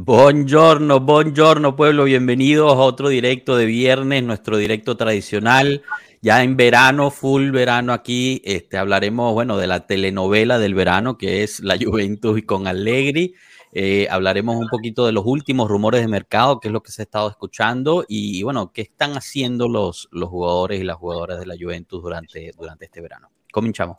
Buongiorno, buongiorno pueblo, bienvenidos a otro directo de viernes, nuestro directo tradicional, ya en verano, full verano aquí, este, hablaremos, bueno, de la telenovela del verano que es la Juventus y con Allegri, eh, hablaremos un poquito de los últimos rumores de mercado, que es lo que se ha estado escuchando y, bueno, qué están haciendo los, los jugadores y las jugadoras de la Juventus durante, durante este verano. Cominchamos.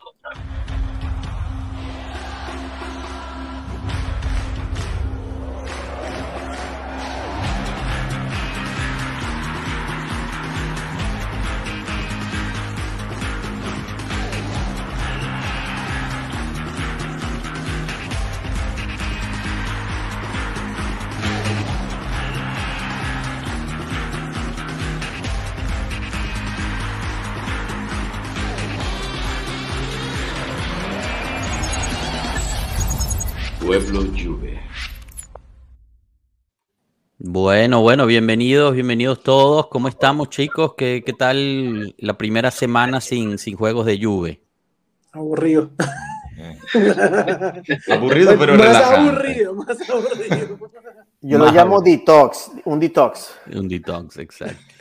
Pueblo Juve. Bueno, bueno, bienvenidos, bienvenidos todos. ¿Cómo estamos, chicos? ¿Qué, qué tal la primera semana sin, sin juegos de Juve? Aburrido. Aburrido, pero más relajante. aburrido, más aburrido. Yo lo llamo detox, un detox. Un detox, exacto.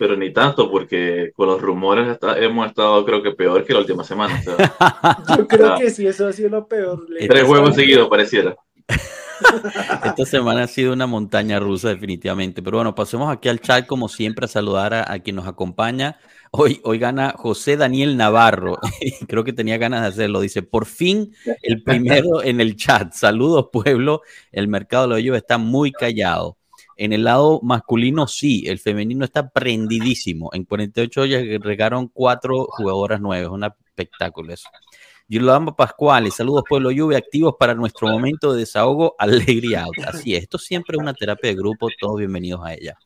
Pero ni tanto, porque con los rumores está- hemos estado, creo que peor que la última semana. o sea, Yo creo que sí, eso ha sido lo peor. Tres juegos seguidos pareciera. Esta semana ha sido una montaña rusa, definitivamente. Pero bueno, pasemos aquí al chat, como siempre, a saludar a, a quien nos acompaña. Hoy, hoy gana José Daniel Navarro. Creo que tenía ganas de hacerlo. Dice, por fin el primero en el chat. Saludos, pueblo. El mercado de los está muy callado. En el lado masculino, sí. El femenino está prendidísimo. En 48 ya regaron cuatro jugadoras nuevas. Un espectáculo eso. Girolamo Pascuales, saludos Pueblo Juve, activos para nuestro momento de desahogo, alegría. Así es, esto siempre es una terapia de grupo, todos bienvenidos a ella.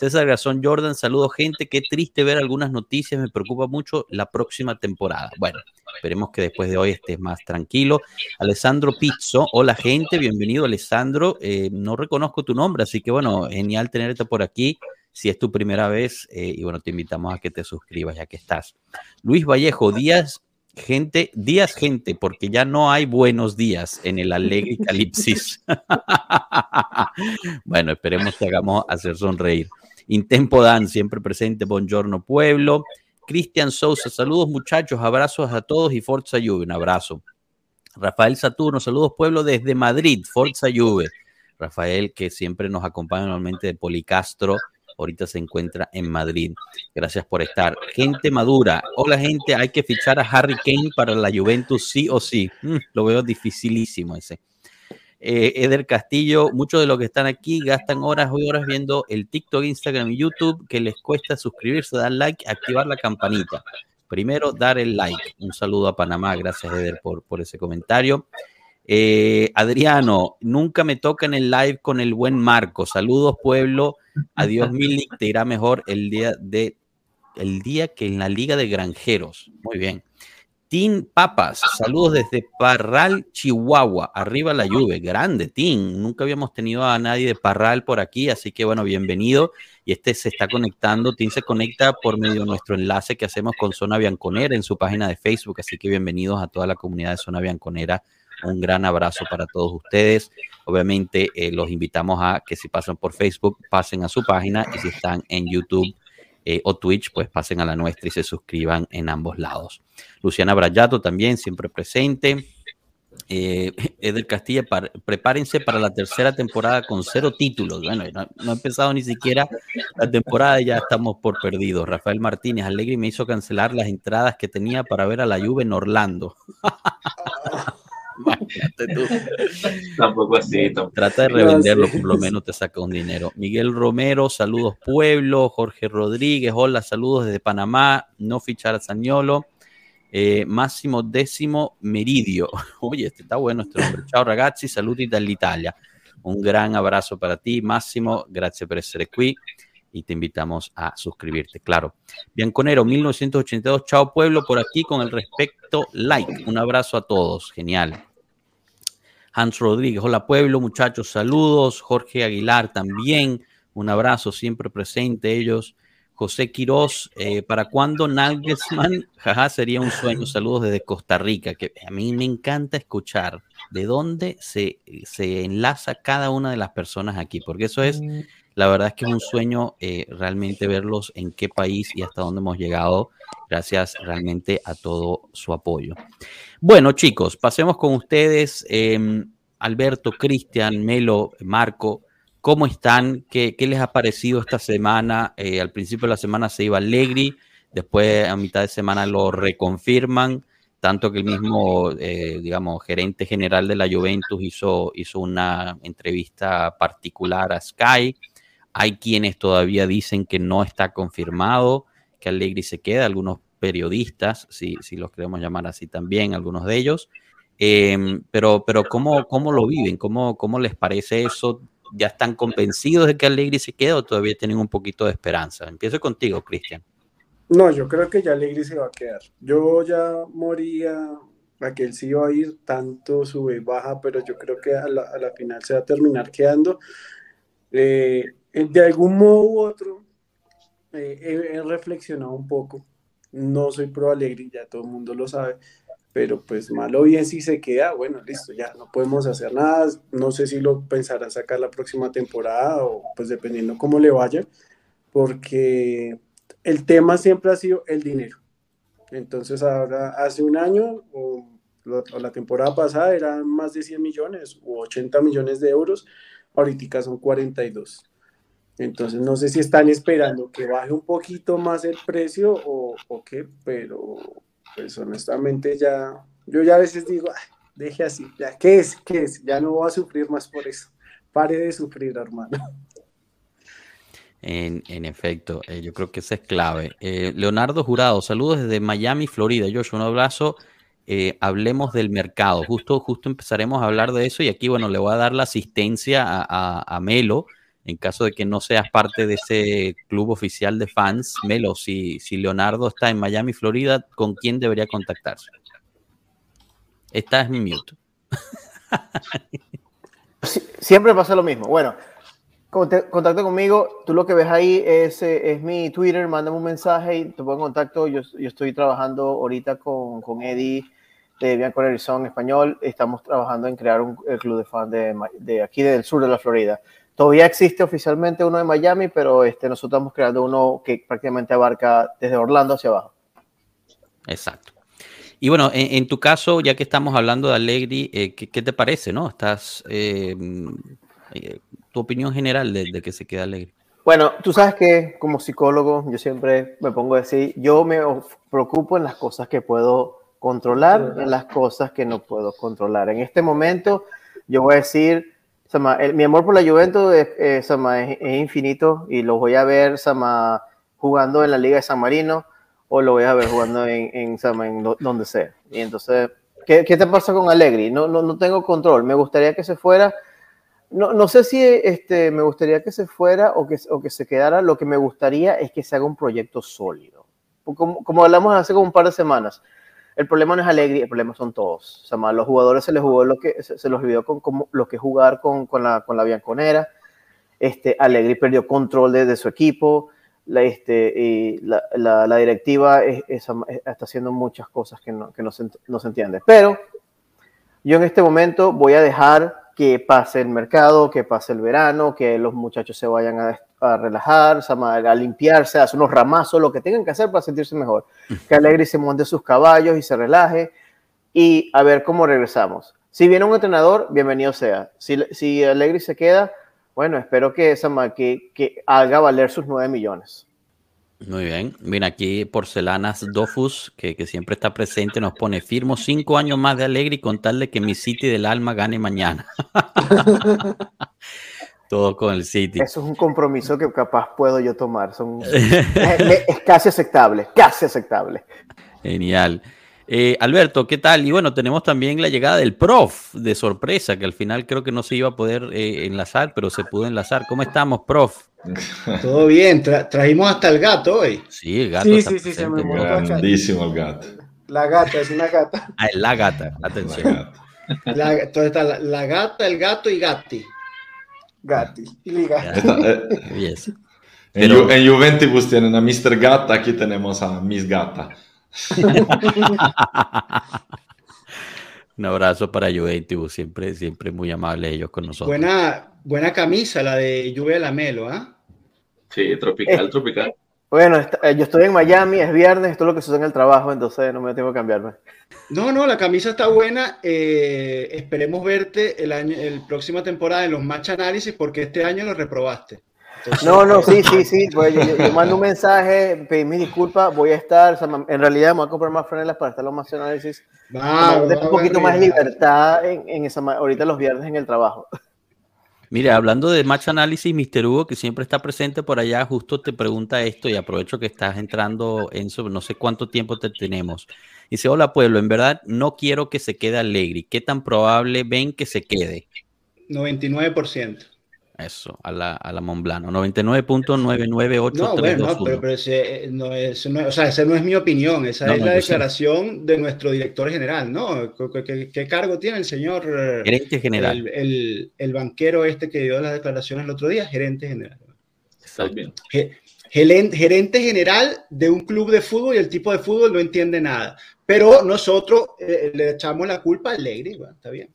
César Garzón Jordan, saludos gente, qué triste ver algunas noticias, me preocupa mucho la próxima temporada. Bueno, esperemos que después de hoy estés más tranquilo. Alessandro Pizzo, hola gente, bienvenido Alessandro, Eh, no reconozco tu nombre, así que bueno, genial tenerte por aquí. Si es tu primera vez, eh, y bueno, te invitamos a que te suscribas ya que estás. Luis Vallejo, días gente, días gente, porque ya no hay buenos días en el Alegre Calipsis. bueno, esperemos que hagamos hacer sonreír. Intempo Dan, siempre presente, Buongiorno Pueblo. Cristian Sousa, saludos muchachos, abrazos a todos y Forza Juve, un abrazo. Rafael Saturno, saludos pueblo desde Madrid, Forza Juve. Rafael, que siempre nos acompaña normalmente de Policastro, ahorita se encuentra en Madrid. Gracias por estar. Gente madura. Hola, gente. Hay que fichar a Harry Kane para la Juventus, sí o sí. Mm, lo veo dificilísimo ese. Eh, Eder Castillo, muchos de los que están aquí gastan horas y horas viendo el TikTok, Instagram y YouTube que les cuesta suscribirse, dar like, activar la campanita. Primero, dar el like. Un saludo a Panamá. Gracias, Eder, por, por ese comentario. Eh, Adriano, nunca me toca en el live con el buen Marco. Saludos, pueblo. Adiós, Milik. Te irá mejor el día de el día que en la Liga de Granjeros. Muy bien. Tim Papas, saludos desde Parral, Chihuahua. Arriba la lluvia. Grande, Tim. Nunca habíamos tenido a nadie de Parral por aquí, así que bueno, bienvenido. Y este se está conectando. Tim se conecta por medio de nuestro enlace que hacemos con Zona Bianconera en su página de Facebook. Así que bienvenidos a toda la comunidad de Zona Bianconera. Un gran abrazo para todos ustedes. Obviamente eh, los invitamos a que si pasan por Facebook, pasen a su página y si están en YouTube eh, o Twitch, pues pasen a la nuestra y se suscriban en ambos lados. Luciana Brayato también, siempre presente. Eh, Eder Castilla, par- prepárense para la tercera temporada con cero títulos. Bueno, no, no ha empezado ni siquiera la temporada y ya estamos por perdidos. Rafael Martínez, Alegre me hizo cancelar las entradas que tenía para ver a la Juve en Orlando. Tú. Tampoco así. tampoco. Trata de revenderlo, por lo menos te saca un dinero. Miguel Romero, saludos pueblo. Jorge Rodríguez, hola, saludos desde Panamá. No fichar a Sañolo. Eh, Máximo Décimo Meridio. Oye, este está bueno este nombre. Ciao ragazzi, saluti dall'Italia. Un gran abrazo para ti, Máximo. Gracias por essere qui. Y te invitamos a suscribirte, claro. Bianconero, 1982. Chao pueblo, por aquí con el respecto like. Un abrazo a todos. Genial. Hans Rodríguez, hola pueblo, muchachos, saludos. Jorge Aguilar también, un abrazo siempre presente ellos. José Quiroz, eh, ¿para cuándo Nagelsmann? Jaja, sería un sueño. Saludos desde Costa Rica, que a mí me encanta escuchar de dónde se, se enlaza cada una de las personas aquí, porque eso es, la verdad es que es un sueño eh, realmente verlos en qué país y hasta dónde hemos llegado, gracias realmente a todo su apoyo. Bueno, chicos, pasemos con ustedes. Eh, Alberto, Cristian, Melo, Marco. ¿Cómo están? ¿Qué, qué les ha parecido esta semana? Eh, al principio de la semana se iba Allegri, después a mitad de semana lo reconfirman, tanto que el mismo, eh, digamos, gerente general de la Juventus hizo, hizo una entrevista particular a Sky. Hay quienes todavía dicen que no está confirmado, que Allegri se queda, algunos periodistas, si, si los queremos llamar así también, algunos de ellos. Eh, pero, pero ¿cómo, ¿cómo lo viven? ¿Cómo, ¿Cómo les parece eso? ¿Ya están convencidos de que Allegri se queda o todavía tienen un poquito de esperanza? Empiezo contigo, Cristian. No, yo creo que ya Allegri se va a quedar. Yo ya moría a que él sí iba a ir, tanto sube baja, pero yo creo que a la, a la final se va a terminar quedando. Eh, de algún modo u otro, eh, he, he, reflexionado un poco. No soy pro Allegri, ya todo el mundo lo sabe, pero pues malo bien si se queda, bueno, listo, ya no podemos hacer nada. No sé si lo pensará sacar la próxima temporada o pues dependiendo cómo le vaya, porque el tema siempre ha sido el dinero. Entonces ahora, hace un año o, o la temporada pasada eran más de 100 millones o 80 millones de euros, ahorita son 42. Entonces no sé si están esperando que baje un poquito más el precio o, qué, pero pues honestamente ya, yo ya a veces digo, deje así, ya, ¿qué es? ¿Qué es? Ya no voy a sufrir más por eso. Pare de sufrir, hermano. En, efecto, eh, yo creo que esa es clave. Eh, Leonardo Jurado, saludos desde Miami, Florida. Joshua, un abrazo. Eh, hablemos del mercado. Justo, justo empezaremos a hablar de eso y aquí, bueno, le voy a dar la asistencia a Melo en caso de que no seas parte de ese club oficial de fans, Melo, si, Leonardo está en Miami, Florida, ¿con quién debería contactarse? Esta es mi mute. Siempre pasa lo mismo. Bueno, contacto conmigo. Tú lo que ves ahí es, es mi Twitter. Mándame un mensaje y te pongo en contacto. Yo, estoy trabajando ahorita con, con Eddie de Bianco Horizon Español. Estamos trabajando en crear un club de fans de, de aquí del sur de la Florida. Todavía existe oficialmente uno de Miami, pero este, nosotros estamos creando uno que prácticamente abarca desde Orlando hacia abajo. Exacto. Y bueno, en, en tu caso, ya que estamos hablando de Allegri, eh, ¿qué, ¿qué, te parece, no? Estás, eh, eh, tu opinión general de, de, que se queda Allegri. Bueno, tú sabes que como psicólogo yo siempre me pongo a decir, yo me preocupo en las cosas que puedo controlar, en las cosas que no puedo controlar. En este momento yo voy a decir, Mi amor por la Juventus es, infinito y lo voy a ver jugando en la Liga de San Marino o lo voy a ver jugando en, en, Sama, donde sea. Y entonces, ¿qué, ¿qué, te pasa con Allegri? No, no, no tengo control. Me gustaría que se fuera. No, no sé si este, me gustaría que se fuera o que, o que se quedara. Lo que me gustaría es que se haga un proyecto sólido. Como, como hablamos hace como un par de semanas, el problema no es Alegre, el problema son todos. O sea, más, los jugadores se les jugó lo que se, los olvidó con, con, lo que jugar con, con, la, con la Bianconera. Este, Alegre perdió control de, su equipo. La, este, y la, la, directiva es, es, está haciendo muchas cosas que, no, que no, se, no se entiende. Pero yo en este momento voy a dejar que pase el mercado, que pase el verano, que los muchachos se vayan a, a relajar, a limpiarse, a hacer unos ramazos, lo que tengan que hacer para sentirse mejor. Que Alegre se monte sus caballos y se relaje y a ver cómo regresamos. Si viene un entrenador, bienvenido sea. Si, si Alegre se queda, bueno, espero que, que, que haga valer sus 9 millones. Muy bien. Mira, aquí Porcelanas Dofus, que, que, siempre está presente, nos pone, firmo cinco años más de Alegre y con tal de que mi City del alma gane mañana. Todo con el City. Eso es un compromiso que capaz puedo yo tomar. Son, es, es, casi aceptable, casi aceptable. Genial. Eh, Alberto, ¿qué tal? Y bueno, tenemos también la llegada del prof de sorpresa, que al final creo que no se iba a poder eh, enlazar, pero se pudo enlazar. ¿Cómo estamos, prof? Todo bien, Tra trajimos hasta el gato hoy. Sí, el gato. Sí, sí, sí, se me Grandísimo el gato. La gata, es una gata. Ah, es la gata, atención. La gata. La, entonces está la, la, gata, el gato y Gatti. Gatti. Y Esta, eh, En, Pero- Ju- en Juventus tienen a Mr. Gata, aquí tenemos a Miss Gata. Un abrazo para Juventus, siempre, siempre muy amables ellos con nosotros. Buena, buena camisa la de Lluvia Lamelo, ¿ah? Sí, tropical, Eh. tropical. Bueno, está- eh, yo estoy en Miami, es viernes, esto es lo que sucede en el trabajo, entonces no me tengo que cambiarme. No, no, la camisa está buena. eh, esperemos verte el año, el próxima temporada en los match análisis porque este año lo reprobaste. Entonces, No, no, sí, sí, sí. pues yo, yo- yo mando un mensaje, pedí mis disculpas, voy a estar, o sea, en realidad me voy a comprar más franelas para estar en los más análisis. Vamos, Tener un vamos poquito más libertad en, en esa, ahorita los viernes en el trabajo. Mira, hablando de Match Análisis, Mr. Hugo, que siempre está presente por allá, justo te pregunta esto y aprovecho que estás entrando, Enzo, no sé cuánto tiempo te tenemos. Dice, hola pueblo, en verdad no quiero que se quede Allegri. ¿Qué tan probable ven que se quede? 99%. Eso, a la, a la Monblano. 99.998. No, bueno, no, pero, pero ese, eh, no, eso no, o sea, esa no es mi opinión, esa No, es no, la sé. declaración de nuestro director general, ¿no? ¿Qué, qué- qué cargo tiene el señor? Gerente general. El, el- el banquero este que dio las declaraciones el otro día, gerente general. Gelen- Gerente general de un club de fútbol y el tipo de fútbol no entiende nada. Pero nosotros eh, le echamos la culpa a Allegri, bueno, está bien.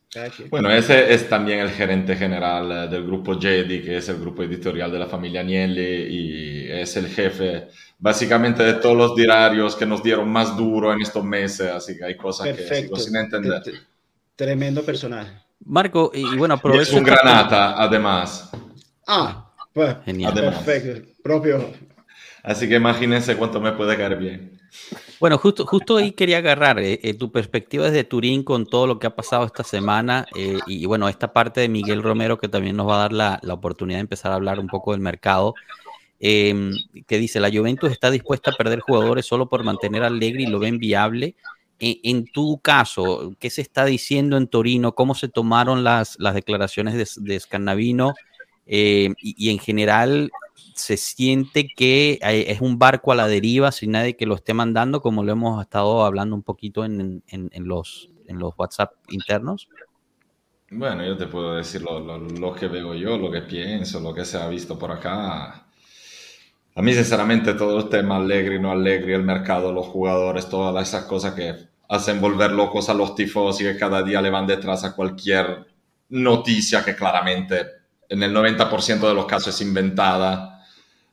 Bueno, ese es también el gerente general eh, del grupo Jedi, que es el grupo editorial de la familia Agnelli y es el jefe básicamente de todos los diarios que nos dieron más duro en estos meses, así que hay cosas que Perfecto. sigo sin entender. T- t- Tremendo personaje. Marco, y, y bueno, Y aprovecho. es un granata, además. Ah, pues, Genial. Además. perfecto. Propio. Así que imagínense cuánto me puede caer bien. Bueno, justo, justo ahí quería agarrar eh, eh, tu perspectiva desde Turín con todo lo que ha pasado esta semana eh, y bueno, esta parte de Miguel Romero que también nos va a dar la, la oportunidad de empezar a hablar un poco del mercado, eh, que dice, la Juventus está dispuesta a perder jugadores solo por mantener a Allegri y lo ven viable. En, en tu caso, ¿qué se está diciendo en Torino? ¿Cómo se tomaron las, las declaraciones de, de Scannavino? Eh, y, y en general, se siente que hay- es un barco a la deriva sin nadie que lo esté mandando, como lo hemos estado hablando un poquito en, en- en los, en los WhatsApp internos. Bueno, yo te puedo decir lo, lo- lo que veo yo, lo que pienso, lo que se ha visto por acá. A mí, sinceramente, todo el tema Allegri, no Allegri, el mercado, los jugadores, todas esas cosas que hacen volver locos a los tifos y que cada día le van detrás a cualquier noticia que claramente en el 90% de los casos es inventada,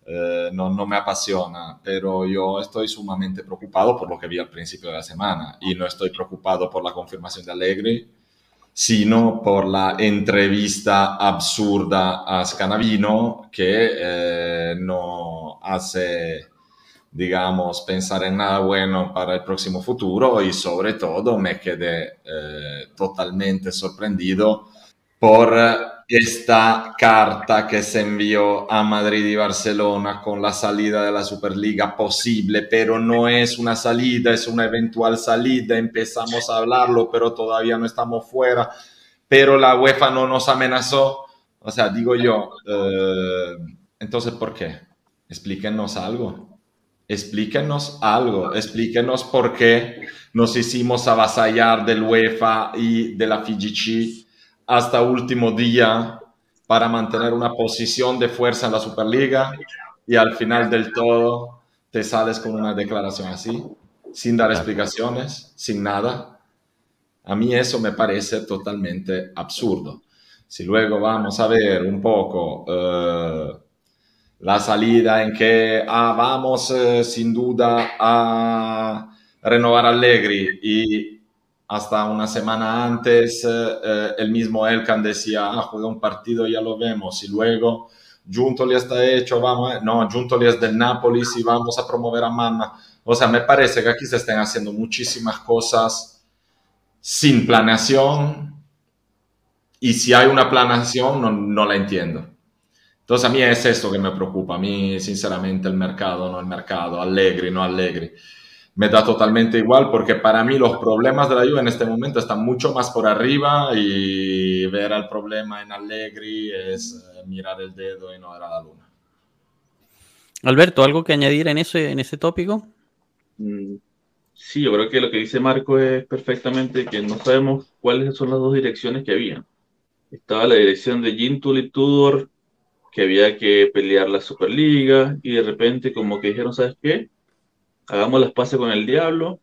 eh, no, no me apasiona, pero yo estoy sumamente preocupado por lo que vi al principio de la semana y no estoy preocupado por la confirmación de Allegri, sino por la entrevista absurda a Scanavino que eh, no hace, digamos, pensar en nada bueno para el próximo futuro y sobre todo me quedé eh, totalmente sorprendido por esta carta que se envió a Madrid y Barcelona con la salida de la Superliga posible, pero no es una salida, es una eventual salida, empezamos a hablarlo, pero todavía no estamos fuera, pero la UEFA no nos amenazó, o sea, digo yo, eh, entonces, ¿por qué? Explíquenos algo, explíquenos algo, explíquenos por qué nos hicimos avasallar del UEFA y de la FIGC hasta último día para mantener una posición de fuerza en la Superliga y al final del todo te sales con una declaración así, sin dar explicaciones, sin nada. A mí eso me parece totalmente absurdo. Si luego vamos a ver un poco eh, la salida en que ah, vamos eh, sin duda a renovar Allegri y hasta una semana antes eh, eh, el mismo Elkan decía, ah, juega un partido, ya lo vemos, y luego Giuntoli está hecho, vamos, eh, no, Giuntoli es del Napoli, y vamos a promover a Manna. O sea, me parece que aquí se están haciendo muchísimas cosas sin planeación, y si hay una planeación, no, no la entiendo. Entonces a mí es esto que me preocupa, a mí sinceramente el mercado, no el mercado, Allegri, no Allegri me da totalmente igual porque para mí los problemas de la Juve en este momento están mucho más por arriba y ver el problema en Allegri es eh, mirar el dedo y no ver a la luna. Alberto, ¿algo que añadir en ese, en ese tópico? Mm, Sí, yo creo que lo que dice Marco es perfectamente que no sabemos cuáles son las dos direcciones que había. Estaba la dirección de Gintuli Tudor, que había que pelear la Superliga y de repente como que dijeron, ¿sabes qué? Hagamos las paces con el diablo,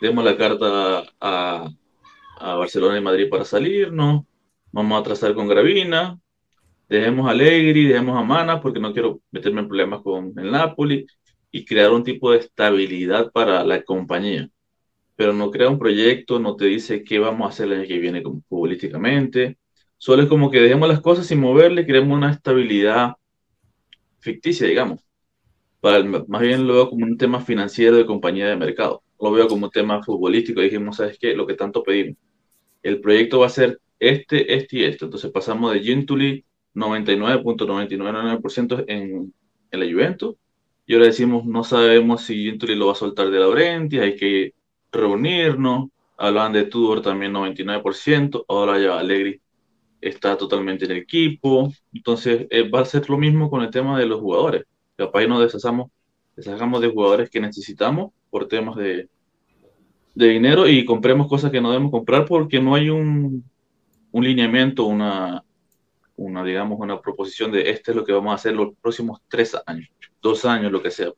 demos la carta a, Barcelona y Madrid para salirnos, vamos a trazar con Gravina, dejemos a Allegri, dejemos a Mana, porque no quiero meterme en problemas con el Napoli, y crear un tipo de estabilidad para la compañía. Pero no crea un proyecto, no te dice qué vamos a hacer el año que viene futbolísticamente. Solo es como que dejemos las cosas sin moverle, creemos una estabilidad ficticia, digamos. Para más bien lo veo como un tema financiero de compañía de mercado. Lo veo como un tema futbolístico. Dijimos, ¿sabes qué? Lo que tanto pedimos. El proyecto va a ser este, este y este. Entonces pasamos de Gintuli 99.999% en, en la Juventus y ahora decimos, no sabemos si Gintuli lo va a soltar de Laurenti, hay que reunirnos. Hablaban de Tudor también 99%, ahora ya Allegri está totalmente en el equipo. Entonces eh, va a ser lo mismo con el tema de los jugadores. Capaz nos deshacemos, deshagamos de jugadores que necesitamos por temas de, de dinero y compremos cosas que no debemos comprar porque no hay un, un lineamiento, una, una, digamos, una proposición de este es lo que vamos a hacer los próximos tres años, dos años, lo que sea.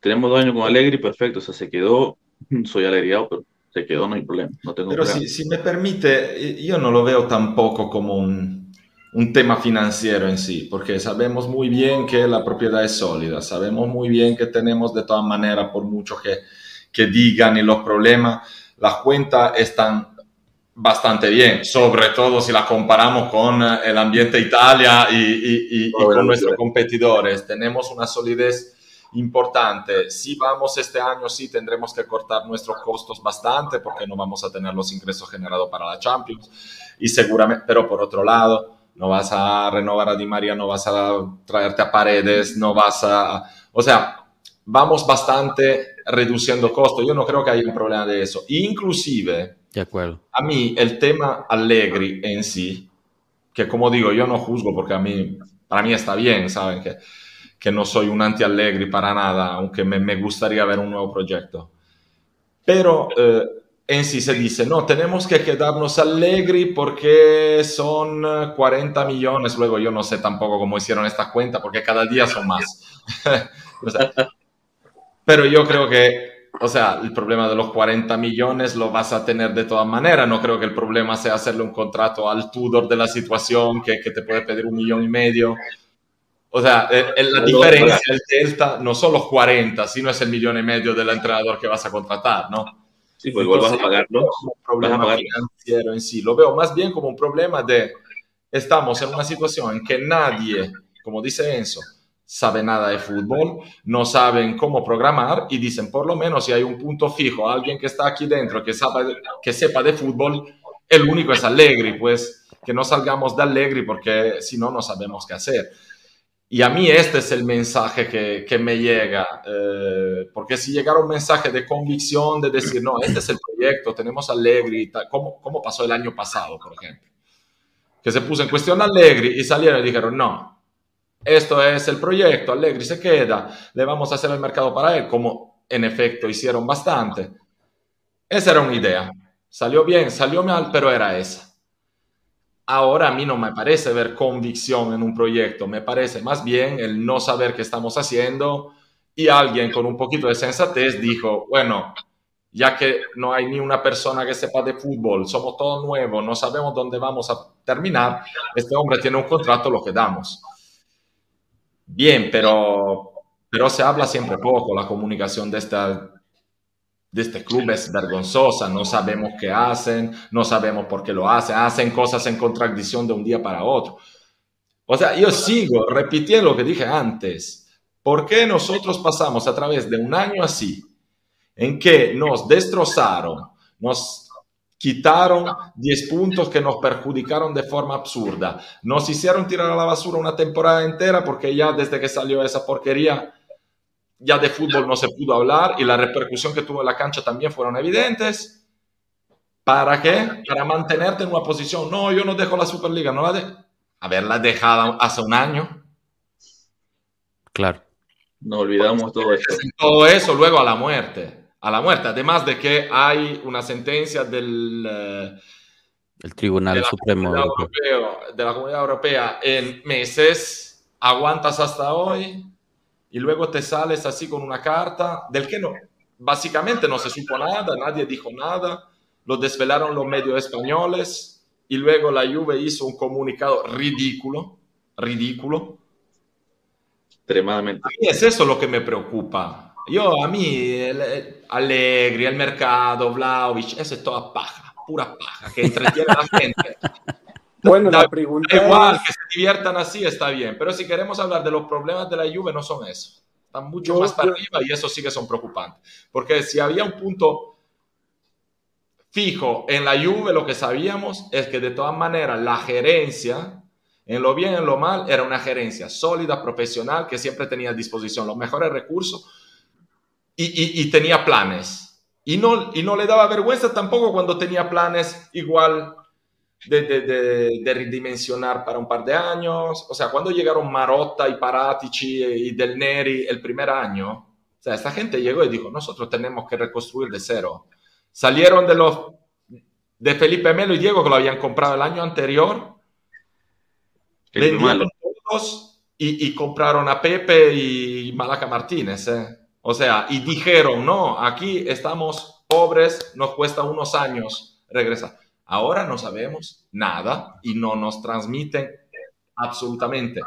Tenemos dos años con Alegri, perfecto, o sea, se quedó, soy alegriado, pero se quedó, no hay problema, no tengo Pero si, si, me permite, yo no lo veo tampoco como un, un, tema financiero en sí, porque sabemos muy bien que la propiedad es sólida, sabemos muy bien que tenemos de todas maneras, por mucho que, que digan y los problemas, las cuentas están bastante bien, sobre todo si la comparamos con eh, el ambiente Italia y, y, y, y con nuestros competidores. Tenemos una solidez importante. Si vamos este año, sí tendremos que cortar nuestros costos bastante porque no vamos a tener los ingresos generados para la Champions. Y seguramente, pero por otro lado, no vas a renovar a Di María, no vas a traerte a Paredes, no vas a... O sea, vamos bastante reduciendo costos. Yo no creo que haya un problema de eso. Inclusive, de acuerdo. A mí el tema Allegri en sí, que como digo, yo no juzgo porque a mí, para mí está bien, ¿saben? Que, que no soy un anti-Allegri para nada, aunque me, me, gustaría ver un nuevo proyecto. Pero eh, en sí se dice, no, tenemos que quedarnos Allegri porque son 40 millones, luego yo no sé tampoco cómo hicieron esta cuenta, porque cada día son más. o sea, pero yo creo que o sea, el problema de los 40 millones lo vas a tener de todas maneras. No creo que el problema sea hacerle un contrato al Tudor de la situación que, que te puede pedir un millón y medio. O sea, la diferencia, el delta, no son los 40, sino es el millón y medio del entrenador que vas a contratar, ¿no? Sí, pues igual vas a pagarlo. Un problema pagar. financiero en sí. Lo veo más bien como un problema de, estamos en una situación en que nadie, como dice Enzo, sabe nada de fútbol, no saben cómo programar y dicen, por lo menos si hay un punto fijo, alguien que está aquí dentro que, sabe, que sepa de fútbol, el único es Allegri, pues que no salgamos de Allegri porque si no, no sabemos qué hacer. Y a mí este es el mensaje que, que me llega, eh, porque si llegara un mensaje de convicción, de decir, no, este es el proyecto, tenemos Allegri, como, pasó el año pasado, por ejemplo, que se puso en cuestión Allegri y salieron y dijeron, no, esto es el proyecto, Allegri se queda, le vamos a hacer el mercado para él, como en efecto hicieron bastante. Esa era una idea. Salió bien, salió mal, pero era esa. Ahora a mí no me parece ver convicción en un proyecto, me parece más bien el no saber qué estamos haciendo y alguien con un poquito de sensatez dijo, bueno, ya que no hay ni una persona que sepa de fútbol, somos todos nuevos, no sabemos dónde vamos a terminar, este hombre tiene un contrato, lo que damos. Bien, pero, pero se habla siempre poco. La comunicación de, esta, de este club es vergonzosa. No sabemos qué hacen, no sabemos por qué lo hacen. Hacen cosas en contradicción de un día para otro. O sea, yo sigo repitiendo lo que dije antes. ¿Por qué nosotros pasamos a través de un año así, en que nos destrozaron, nos quitaron 10 puntos que nos perjudicaron de forma absurda. Nos hicieron tirar a la basura una temporada entera porque ya desde que salió esa porquería, ya de fútbol no se pudo hablar y la repercusión que tuvo en la cancha también fueron evidentes. ¿Para qué? Para mantenerte en una posición. No, yo no dejo la Superliga, no la de haberla dejado hace un año. Claro. No olvidamos todo esto. Todo eso luego a la muerte a la muerte, además de que hay una sentencia del el Tribunal de Supremo Europeo, de la Comunidad Europea en meses aguantas hasta hoy y luego te sales así con una carta del que no, básicamente no se supo nada, nadie dijo nada, lo desvelaron los medios españoles y luego la Juve hizo un comunicado ridículo, ridículo. Extremadamente. es eso lo que me preocupa. Yo, a mí, el, Allegri, el mercado, Vlaovic, eso es toda paja, pura paja, que entretiene a la gente. Bueno, la pregunta igual, que se diviertan así está bien, pero si queremos hablar de los problemas de la Juve, no son eso. Están mucho más para arriba y eso sí que son preocupantes. Porque si había un punto fijo en la Juve, lo que sabíamos es que de todas maneras la gerencia, en lo bien y en lo mal, era una gerencia sólida, profesional, que siempre tenía a disposición los mejores recursos y, y tenía planes. Y no, y no le daba vergüenza tampoco cuando tenía planes igual de, de, de, redimensionar para un par de años. O sea, cuando llegaron Marotta y Paratici y Del Neri el primer año, o sea, esta gente llegó y dijo, nosotros tenemos que reconstruir de cero. Salieron de los de Felipe Melo y Diego que lo habían comprado el año anterior. Vendieron todos y, y, compraron a Pepe y Malaca Martínez. ¿eh? O sea, y dijeron, no, aquí estamos pobres, nos cuesta unos años regresar. Ahora no sabemos nada y no nos transmiten absolutamente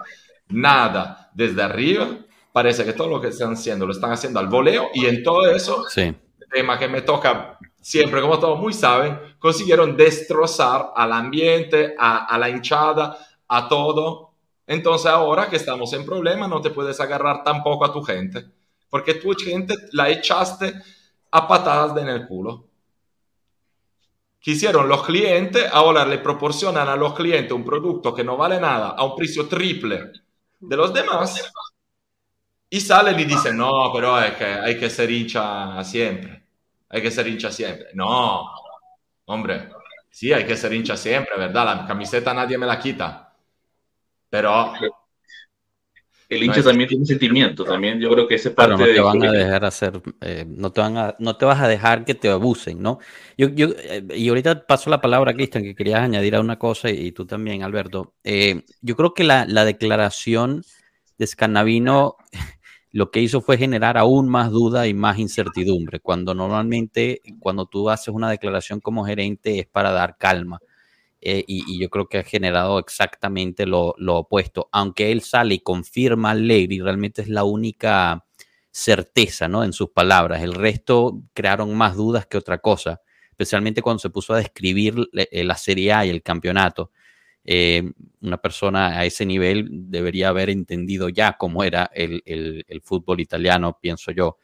nada desde arriba. Parece que todo lo que están haciendo lo están haciendo al voleo y en todo eso, sí. tema que me toca siempre, como todos muy saben, consiguieron destrozar al ambiente, a, a la hinchada, a todo. Entonces ahora que estamos en problema, no te puedes agarrar tampoco a tu gente, porque tu gente la echaste a patadas en el culo que hicieron los clientes, ahora le proporcionan a los clientes un producto que no vale nada a un precio triple de los demás y salen y dicen, no, pero es que hay que ser hincha siempre, hay que ser hincha siempre. No, hombre, sí, hay que ser hincha siempre, ¿verdad? La camiseta nadie me la quita, pero el hincha también tiene sentimiento, también yo creo que ese parte no te van a dejar hacer, eh, no te van a, no te vas a dejar que te abusen, ¿no? Yo, yo eh, y ahorita paso la palabra a Cristian, que querías añadir a una cosa, y, tú también, Alberto. Eh, yo creo que la, la declaración de Scanavino lo que hizo fue generar aún más duda y más incertidumbre, cuando normalmente cuando tú haces una declaración como gerente es para dar calma. Eh, y, yo creo que ha generado exactamente lo, opuesto. Aunque él sale y confirma a Allegri, realmente es la única certeza ¿no? en sus palabras. El resto crearon más dudas que otra cosa, especialmente cuando se puso a describir eh, la Serie A y el campeonato. Eh, una persona a ese nivel debería haber entendido ya cómo era el, fútbol italiano, pienso yo.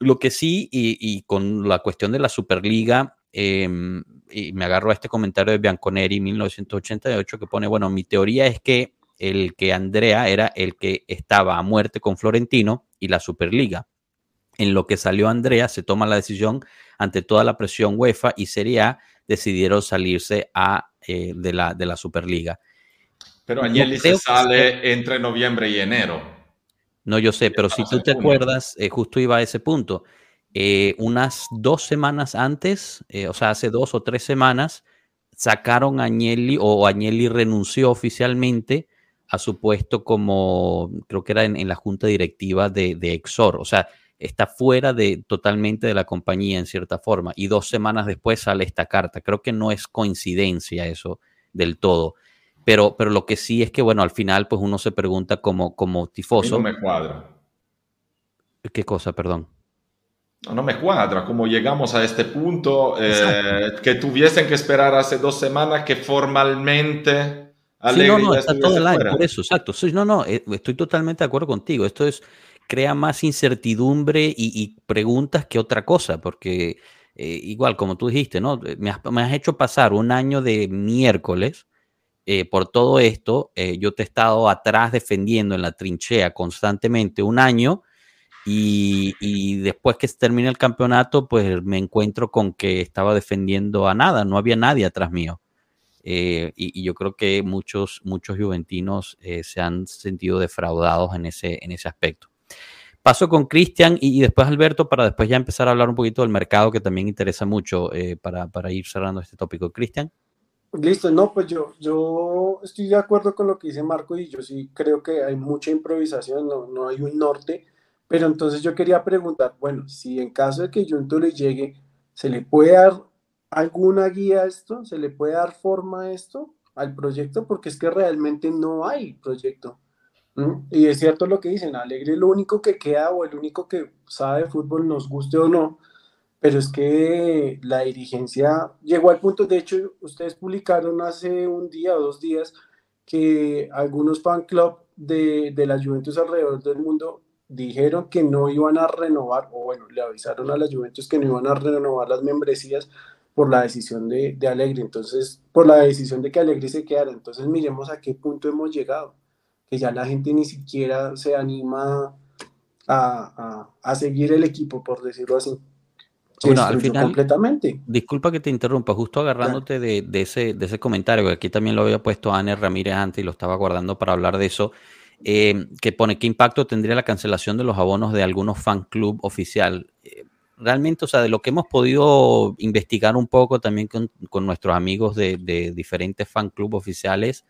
Lo que sí, y, con la cuestión de la Superliga, eh, y me agarro a este comentario de Bianconeri 1988 que pone, bueno, mi teoría es que el que Andrea era el que estaba a muerte con Florentino y la Superliga. En lo que salió Andrea, se toma la decisión ante toda la presión UEFA y Serie A decidieron salirse a, eh, de, la, de la Superliga. Pero Agnelli se sale entre noviembre y enero. No, yo sé, pero si tú te acuerdas, eh, justo iba a ese punto. Eh, unas dos semanas antes, eh, o sea, hace dos o tres semanas, sacaron a Agnelli o Agnelli renunció oficialmente a su puesto como, creo que era en, en la junta directiva de, de, Exor, o sea, está fuera de totalmente de la compañía en cierta forma y dos semanas después sale esta carta. Creo que no es coincidencia eso del todo. Pero, pero lo que sí es que, bueno, al final, pues uno se pregunta como, como tifoso. No me cuadra. ¿Qué cosa, perdón? No, me cuadra cómo llegamos a este punto, eh, que tuviesen que esperar hace dos semanas que formalmente... Sí, no, no, está todo el año, por eso, exacto. Sí, no, no, eh, estoy totalmente de acuerdo contigo. Esto es, crea más incertidumbre y, y preguntas que otra cosa, porque eh, igual, como tú dijiste, ¿no? Me has, me has, hecho pasar un año de miércoles eh, por todo esto. Yo te he estado atrás defendiendo en la trinchea constantemente un año y, y, después que termine el campeonato, pues me encuentro con que estaba defendiendo a nada, no había nadie atrás mío. Eh, y, y, yo creo que muchos, muchos juventinos eh, se han sentido defraudados en ese, en ese aspecto. Paso con Cristian y, y, después Alberto para después ya empezar a hablar un poquito del mercado que también interesa mucho eh, para, para, ir cerrando este tópico. Cristian. Listo, no, pues yo, yo estoy de acuerdo con lo que dice Marco y yo sí creo que hay mucha improvisación, no, no hay un norte, pero entonces yo quería preguntar, bueno, si en caso de que Junto le llegue, ¿se le puede dar alguna guía a esto? ¿Se le puede dar forma a esto, al proyecto? Porque es que realmente no hay proyecto. Y es cierto lo que dicen, Alegre lo único que queda o el único que sabe de fútbol, nos guste o no, pero es que la dirigencia llegó al punto, de hecho, ustedes publicaron hace un día o dos días que algunos fan club de, de la Juventus alrededor del mundo dijeron que no iban a renovar, o bueno, le avisaron a la Juventus que no iban a renovar las membresías por la decisión de, de Alegre, entonces, por la decisión de que Alegre se quedara. Entonces, miremos a qué punto hemos llegado que ya la gente ni siquiera se anima a, a, seguir el equipo, por decirlo así. Bueno, al final, completamente. disculpa que te interrumpa, justo agarrándote de, de, ese, de ese comentario, que aquí también lo había puesto Anne Ramírez antes y lo estaba guardando para hablar de eso, eh, que pone qué impacto tendría la cancelación de los abonos de algunos fan club oficial. Eh, realmente, o sea, de lo que hemos podido investigar un poco también con, con nuestros amigos de, de diferentes fan club oficiales,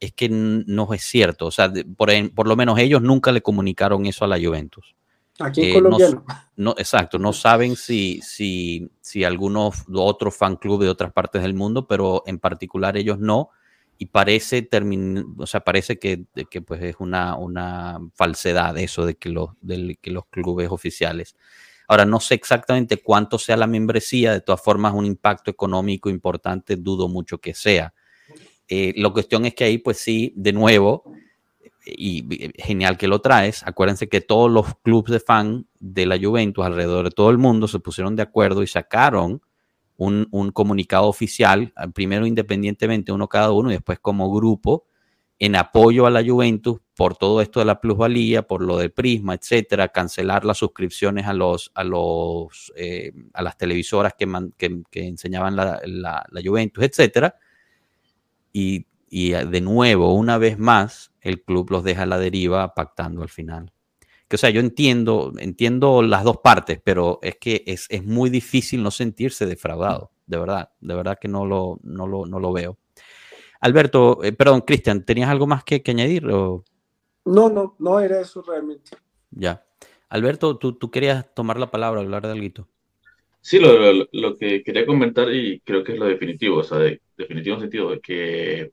es que no es cierto. O sea, por, por, lo menos ellos nunca le comunicaron eso a la Juventus. Aquí en eh, Colombia no, Exacto, no saben si, si, si algunos otros fan club de otras partes del mundo, pero en particular ellos no. Y parece, o sea, parece que, que pues es una, una falsedad eso de que, los, de que los clubes oficiales. Ahora, no sé exactamente cuánto sea la membresía, de todas formas, un impacto económico importante, dudo mucho que sea. Eh, la cuestión es que ahí, pues sí, de nuevo, y genial que lo traes, acuérdense que todos los clubes de fan de la Juventus alrededor de todo el mundo se pusieron de acuerdo y sacaron un, comunicado oficial, primero independientemente uno cada uno y después como grupo, en apoyo a la Juventus por todo esto de la plusvalía, por lo del prisma, etcétera, cancelar las suscripciones a los a los eh, a las televisoras que, enseñaban la, la, la Juventus, etcétera y, ah, de nuevo, una vez más, el club los deja a la deriva pactando al final. Que, o sea, yo entiendo, entiendo las dos partes, pero es que es, muy difícil no sentirse defraudado, de verdad, de verdad que no lo, no lo, veo. Alberto, eh, perdón, Cristian, ¿tenías algo más que, añadir? No, no, no era eso realmente. Ya. Alberto, tú, tú querías tomar la palabra, hablar de algo. Sí, lo, lo, que quería comentar y creo que es lo definitivo, o sea, de, definitivo en sentido de que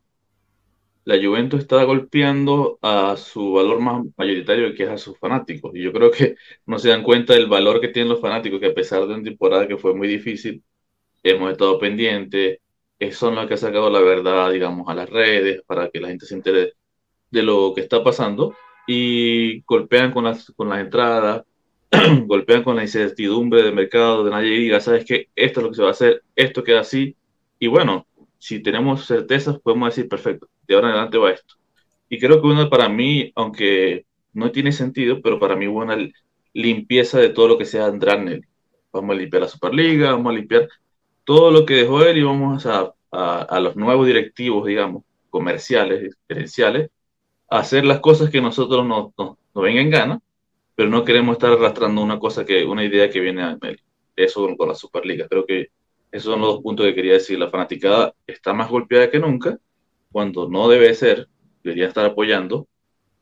la Juventus está golpeando a su valor más mayoritario, que es a sus fanáticos. Y yo creo que no se dan cuenta del valor que tienen los fanáticos, que a pesar de una temporada que fue muy difícil, hemos estado pendientes, son los que ha sacado la verdad, digamos, a las redes para que la gente se entere de lo que está pasando. Y golpean con las, con las entradas, golpean con la incertidumbre del mercado, de nadie diga, sabes que esto es lo que se va a hacer, esto queda así, y bueno, si tenemos certezas, podemos decir, perfecto, de ahora en adelante va esto. Y creo que uno para mí, aunque no tiene sentido, pero para mí hubo una limpieza de todo lo que sea Andránel. Vamos a limpiar la Superliga, vamos a limpiar todo lo que dejó él y vamos a, a, los nuevos directivos, digamos, comerciales, gerenciales, a hacer las cosas que nosotros nos, nos, nos vengan en pero no queremos estar arrastrando una cosa que, una idea que viene a eso con la Superliga. Creo que esos son los dos puntos que quería decir. La fanaticada está más golpeada que nunca, cuando no debe ser, debería estar apoyando,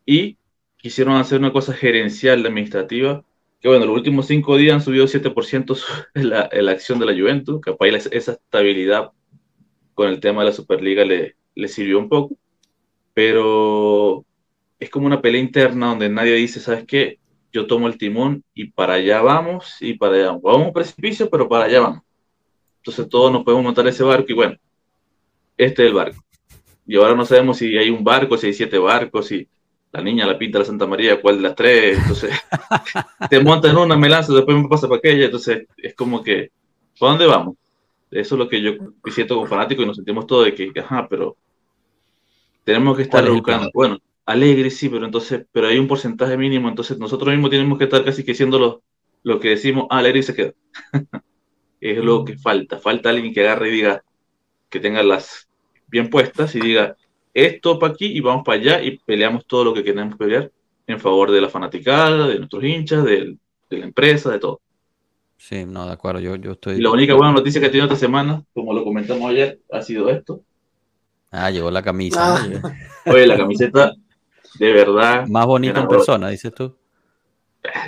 y quisieron hacer una cosa gerencial, administrativa, que bueno, los últimos cinco días han subido 7% la, la acción de la Juventus, capaz esa estabilidad con el tema de la Superliga le, le sirvió un poco, pero es como una pelea interna donde nadie dice, ¿sabes qué? yo tomo el timón y para allá vamos y para allá vamos. Vamos a un precipicio, pero para allá vamos. Entonces todos nos podemos montar ese barco y bueno, este es el barco. Y ahora no sabemos si hay un barco, si hay siete barcos, si la niña la pinta la Santa María, cuál de las tres. Entonces te montan una, me lanzo, después me pasa para aquella. Entonces es como que, ¿para dónde vamos? Eso es lo que yo siento como fanático y nos sentimos todos de que, ajá, pero tenemos que estar buscando. Bueno, alegre, sí, pero entonces, pero hay un porcentaje mínimo, entonces nosotros mismos tenemos que estar casi que siendo lo, lo que decimos, ah, alegre y se queda. es lo que falta, falta alguien que agarre y diga, que tenga las bien puestas y diga, esto para aquí y vamos para allá y peleamos todo lo que queremos pelear en favor de la fanaticada, de nuestros hinchas, de, la empresa, de todo. Sí, no, de acuerdo, yo, yo estoy... Y la única buena noticia que he tenido esta semana, como lo comentamos ayer, ha sido esto, Ah, llegó la camisa. Ah. ¿no? Oye, la camiseta, de verdad, Más bonita en persona, dices tú.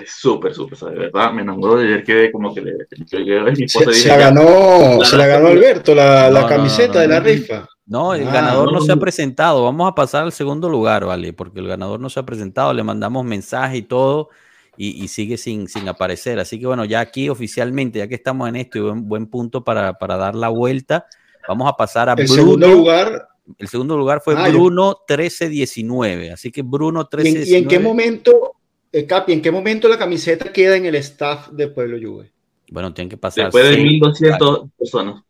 es súper, súper, o sea, de verdad, me enamoró de ayer quedé como que le, mi Se, y se dije, la ganó, La- se la ganó Alberto, la, la No, no, camiseta no, de la no. rifa. No, el Ah, ganador no, no, se ha presentado. Vamos a pasar al segundo lugar, ¿vale? Porque el ganador no se ha presentado. Le mandamos mensaje y todo y, y sigue sin, sin aparecer. Así que bueno, ya aquí oficialmente, ya que estamos en esto y buen, buen punto para, para dar la vuelta, vamos a pasar a El Bruno. segundo lugar. El segundo lugar fue Ah, Bruno 1319. Así que Bruno ¿Y en, 1319. y en qué momento, eh, Capi, en qué momento la camiseta queda en el staff de Pueblo Juve? Bueno, tienen que pasar. después de seis- 1200 personas.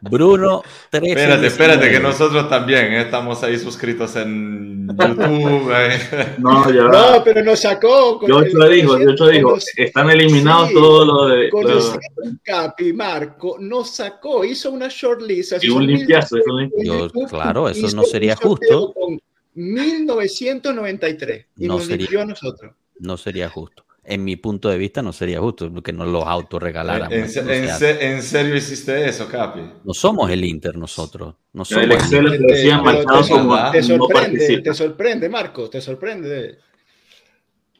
Bruno 1319. Espérate, espérate, que nosotros también eh, estamos ahí suscritos en YouTube. eh. No, ya. No, pero nos sacó. con yo te lo digo, yo te lo digo, están eliminados Sí, todos los de. conocí los- Capi, Marco, nos sacó, hizo una shortlist. y un limpiazo, Yo, claro, eso no sería justo. con 1993 y No nos sería. limpió a nosotros. No sería justo. En mi punto de vista, no sería justo que nos los autorregalaran. ¿En, no en se serio hiciste eso, Capi? No somos el Inter nosotros. No somos el el Excel marcado te, sorprende, te sorprende, Marco, te sorprende.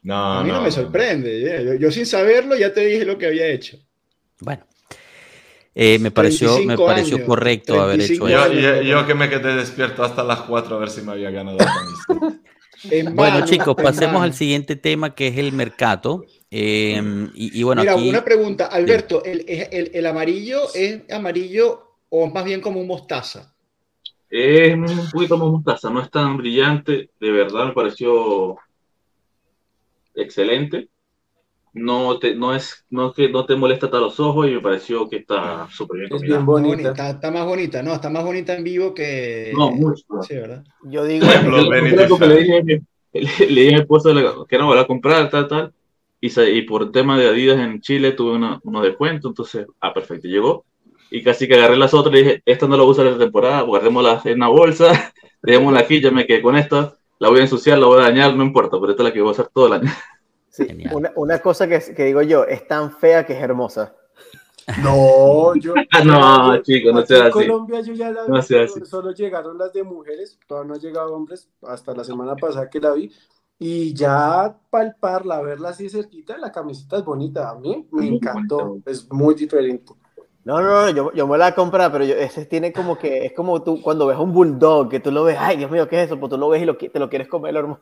No, a mí no, me sorprende. Yo, yo sin saberlo ya te dije lo que había hecho. Bueno. Eh, me pareció, me 35 pareció años, correcto haber hecho 35 Yo, eso. yo- yo que me quedé despierto hasta las 4 a ver si me había ganado la. En Bueno, vano, chicos, pasemos vano. al siguiente tema que es el mercado. Eh, y, y bueno, Mira, aquí una pregunta, Alberto, ¿el, el- el amarillo es amarillo o más bien como un mostaza? Es un poquito más mostaza, no es tan brillante, de verdad me pareció excelente. No te, no es, no es que no te molesta hasta los ojos y me pareció que está súper bien Es bien bonita. Está, está más bonita, ¿no? Está más bonita en vivo que... No, mucho. Sí, ¿verdad? Yo digo, le dije, a mi- le, le dije a mi esposa la- que no, voy a comprar, tal, tal. Y, y por tema de Adidas en Chile tuve una- unos descuentos, entonces, ah, perfecto, llegó. Y casi que agarré las otras y dije, esta no la voy a usar esta temporada, guardémosla en una bolsa, dejémosla aquí, ya me quedé con esta, la voy a ensuciar, la voy a dañar, no importa, pero esta es la que voy a usar todo el año. sí, Genial. una, una cosa que, que digo yo, es tan fea que es hermosa. No, yo. Ah, no, yo- chico, no sea en así. Colombia yo ya la vi, No sea así. solo llegaron las de mujeres, todavía no han llegado hombres, hasta la semana pasada que la vi. Y ya palparla, verla así cerquita, la camiseta es bonita. A mí me Muy encantó, es muy diferente. No, no, no, yo, yo me la voy a comprar, pero yo, ese tiene como que, es como tú cuando ves un bulldog, que tú lo ves, ay, Dios mío, ¿qué es eso? Pues tú lo ves y lo, te lo quieres comer, hermano.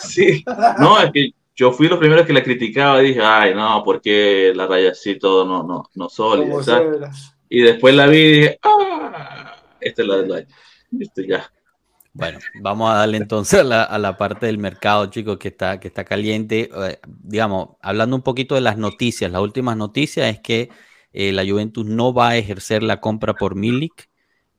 Sí. No, es que yo fui los primeros que la criticaba, dije, ay, no, porque la raya así todo no, no, no. Y después la vi y dije, ah, esta es la del año. Listo, ya. Bueno, vamos a darle entonces a la, a la parte del mercado, chicos, que está, que está caliente. Eh, digamos, hablando un poquito de las noticias, las últimas noticias es que eh, la Juventus no va a ejercer la compra por Milik.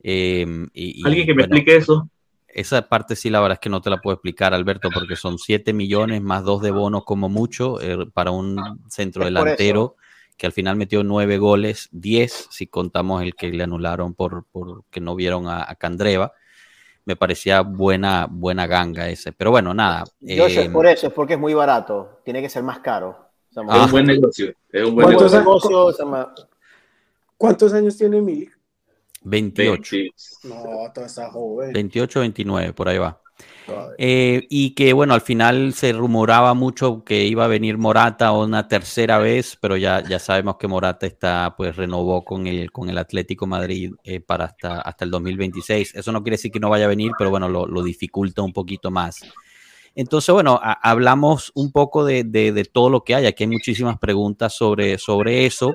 eh, y- y, Alguien que me bueno, explique eso. Esa parte sí, la verdad es que no te la puedo explicar, Alberto, porque son 7 millones más 2 de bonos como mucho eh, para un centro Es por delantero que al final metió 9 goles, 10 si contamos el que le anularon por, por que no vieron a, a Candreva. Me parecía buena, buena ganga ese. Pero bueno, nada. Josh, eh, es por eso, es porque es muy barato, tiene que ser más caro. O sea, Es Ah. un buen negocio. Es un buen ¿Cuántos negocio. ¿Cuántos años tiene Milik? 28, 20. No, toda está joven. 28, 29, por ahí va. Eh, y que bueno, al final se rumoraba mucho que iba a venir Morata una tercera vez, pero ya, ya sabemos que Morata está, pues renovó con el, con el Atlético Madrid eh, para hasta, hasta el 2026. Eso no quiere decir que no vaya a venir, pero bueno, lo, lo dificulta un poquito más. Entonces, bueno, a- hablamos un poco de, de- de todo lo que hay. Aquí hay muchísimas preguntas sobre, sobre eso.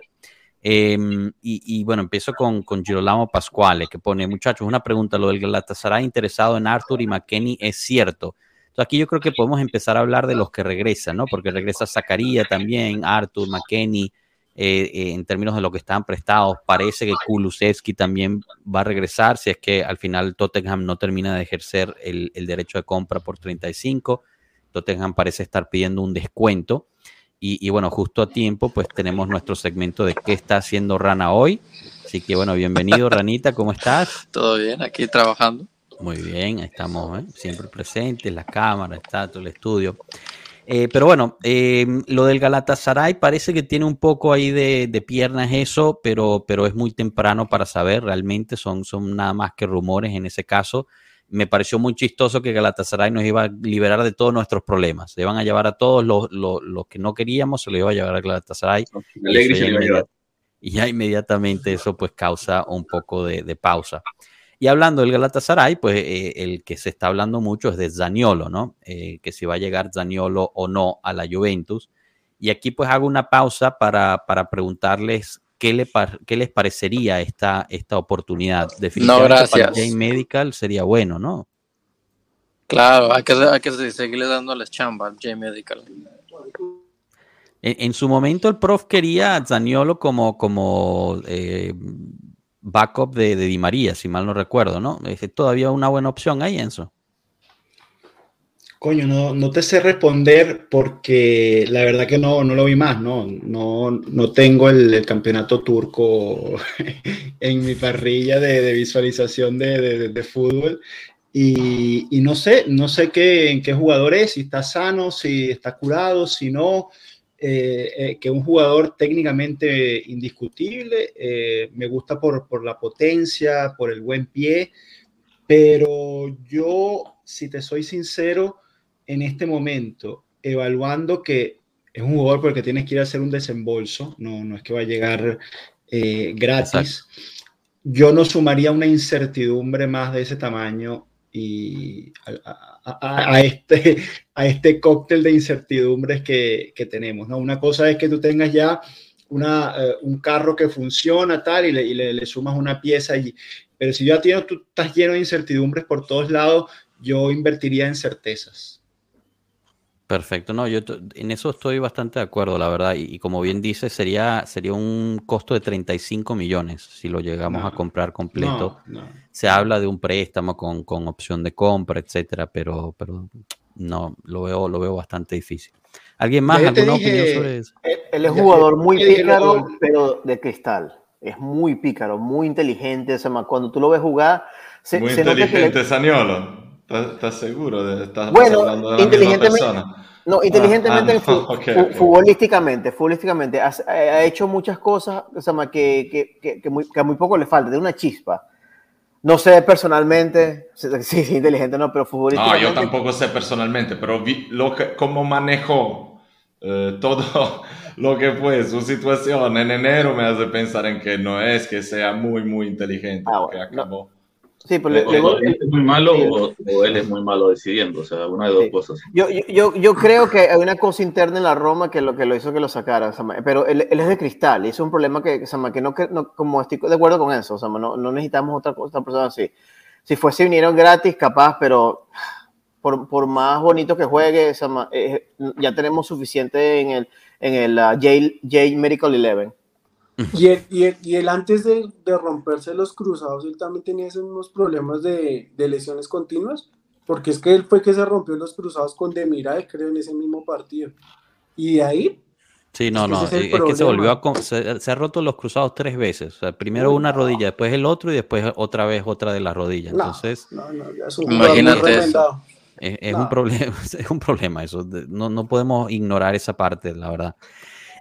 Eh, y, bueno, empiezo con, Girolamo Pascuale, que pone, muchachos, una pregunta, lo del Galatasaray interesado en Arthur y McKenny es cierto. Entonces aquí yo creo que podemos empezar a hablar de los que regresan, ¿no? Porque regresa Zacarías también, Arthur, McKenny, eh, eh, en términos de lo que están prestados. Parece que Kulusevski también va a regresar, si es que al final Tottenham no termina de ejercer el derecho de compra por 35. Tottenham parece estar pidiendo un descuento. Y, y, bueno, justo a tiempo, pues tenemos nuestro segmento de qué está haciendo Rana hoy. Así que bueno, bienvenido Ranita, ¿cómo estás? Todo bien, aquí trabajando. Muy bien, estamos ¿eh? siempre presentes, la cámara, está todo el estudio. Eh, pero bueno, eh, lo del Galatasaray parece que tiene un poco ahí de, de, piernas eso, pero, pero es muy temprano para saber, realmente son, son nada más que rumores en ese caso. Me pareció muy chistoso que Galatasaray nos iba a liberar de todos nuestros problemas. Se iban a llevar a todos los, los, los que no queríamos, se lo iba a llevar a Galatasaray. Y ya inmediatamente eso pues causa un poco de, de pausa. Y hablando del Galatasaray, pues eh, el que se está hablando mucho es de Zaniolo, ¿no? Eh, que si va a llegar Zaniolo o no a la Juventus. Y aquí pues hago una pausa para, para preguntarles qué, le qué les parecería esta, esta oportunidad. Definitivamente no, gracias. para J Medical sería bueno, ¿no? Claro, hay que, hay que seguirle dándoles chamba al J Medical. En, en, su momento el prof quería a Zaniolo como, como eh, backup de, de, Di María, si mal no recuerdo, ¿no? Es todavía una buena opción ahí, Enzo. Coño, no, no te sé responder porque la verdad que no, no lo vi más, ¿no? No, no tengo el, el campeonato turco en mi parrilla de, de visualización de, de fútbol. Y, y, no sé, no sé qué, en qué jugador es, si está sano, si está curado, si no. Eh, eh, que un jugador técnicamente indiscutible, eh, me gusta por, por, la potencia, por el buen pie, pero yo, si te soy sincero, en este momento, evaluando que es un jugador porque tienes que ir a hacer un desembolso, no, no es que va a llegar gratis, Exacto. yo no sumaría una incertidumbre más de ese tamaño y a, a, a, este, a este cóctel de incertidumbres que, que, tenemos. ¿no? Una cosa es que tú tengas ya una, uh, un carro que funciona tal y le, y le, le sumas una pieza, y, pero si ya tienes, tú estás lleno de incertidumbres por todos lados, yo invertiría en certezas. Perfecto, no, yo en eso estoy bastante de acuerdo, la verdad, y, y como bien dice, sería, sería un costo de 35 millones si lo llegamos no, a comprar completo. No, no. Se habla de un préstamo con, con, opción de compra, etcétera, pero, pero no, lo veo, lo veo bastante difícil. ¿Alguien más? ¿Alguna dije, opinión sobre eso? Él es un jugador muy pícaro, pero de cristal. Es muy pícaro, muy inteligente. O sea, cuando tú lo ves jugar, se, muy se inteligente, le... Saniolo. ¿Estás seguro de estás bueno, hablando de la inteligentemente, persona? No, inteligentemente, ah, ah, no. Okay, okay. futbolísticamente, futbolísticamente, ha, ha, hecho muchas cosas o sea, que, que, que, que, muy, que a muy poco le falta, de una chispa. No sé personalmente, sí, sí, inteligente no, pero futbolísticamente. No, yo tampoco sé personalmente, pero vi lo que, cómo manejó eh, todo lo que fue su situación en enero me hace pensar en que no es que sea muy, muy inteligente, ah, bueno, que acabó. No Sí, pues le, o, él es muy malo o, o, él es muy malo decidiendo, o sea, una de dos sí. cosas. Yo, yo, yo creo que hay una cosa interna en la Roma que lo que lo hizo que lo sacara, pero él, él es de cristal y es un problema que, que no, no, como estoy de acuerdo con eso, o sea, no, no necesitamos otra, otra persona así. Si fuese vinieron gratis, capaz, pero por, por más bonito que juegue, eh, ya tenemos suficiente en el, en el uh, Yale, Yale Medical Eleven. Y él, y, él, y él antes de, de, romperse los cruzados, él también tenía esos mismos problemas de, de, lesiones continuas, porque es que él fue que se rompió los cruzados con Demiral, creo, en ese mismo partido. Y de ahí... Sí, no, no, es, es que se volvió a... Se, se, ha roto los cruzados tres veces. O sea, primero una rodilla, después el otro y después otra vez otra de las rodillas. Entonces... No, no, ya es un Imagínate eso. Es, es no. un problema, es un problema eso. No, no podemos ignorar esa parte, la verdad.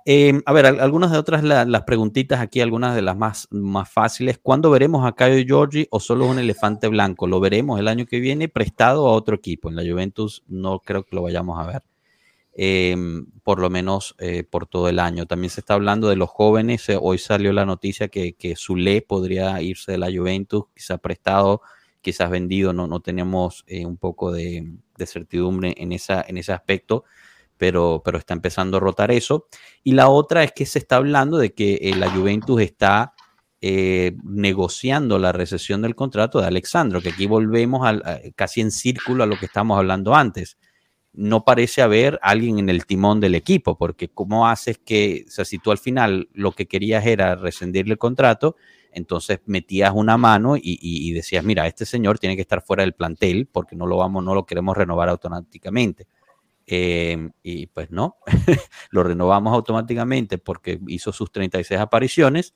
Eh, a ver, algunas de otras la, las preguntitas aquí, algunas de las más, más fáciles. ¿Cuándo veremos a Caio Giorgi o solo un elefante blanco? ¿Lo veremos el año que viene prestado a otro equipo? En la Juventus no creo que lo vayamos a ver. Eh, por lo menos eh, por todo el año. También se está hablando de los jóvenes. Eh, hoy salió la noticia que, que Zule podría irse de la Juventus, quizás prestado, quizás vendido. No, no tenemos eh, un poco de, de certidumbre en, esa, en ese aspecto pero, pero está empezando a rotar eso. Y la otra es que se está hablando de que eh, la Juventus está eh, negociando la recesión del contrato de Alexandro, que aquí volvemos al, casi en círculo a lo que estamos hablando antes. No parece haber alguien en el timón del equipo, porque ¿cómo haces que, o sea, si tú al final lo que querías era rescindirle el contrato, entonces metías una mano y, y, y, decías, mira, este señor tiene que estar fuera del plantel porque no lo vamos, no lo queremos renovar automáticamente. Eh, y pues no, lo renovamos automáticamente porque hizo sus 36 apariciones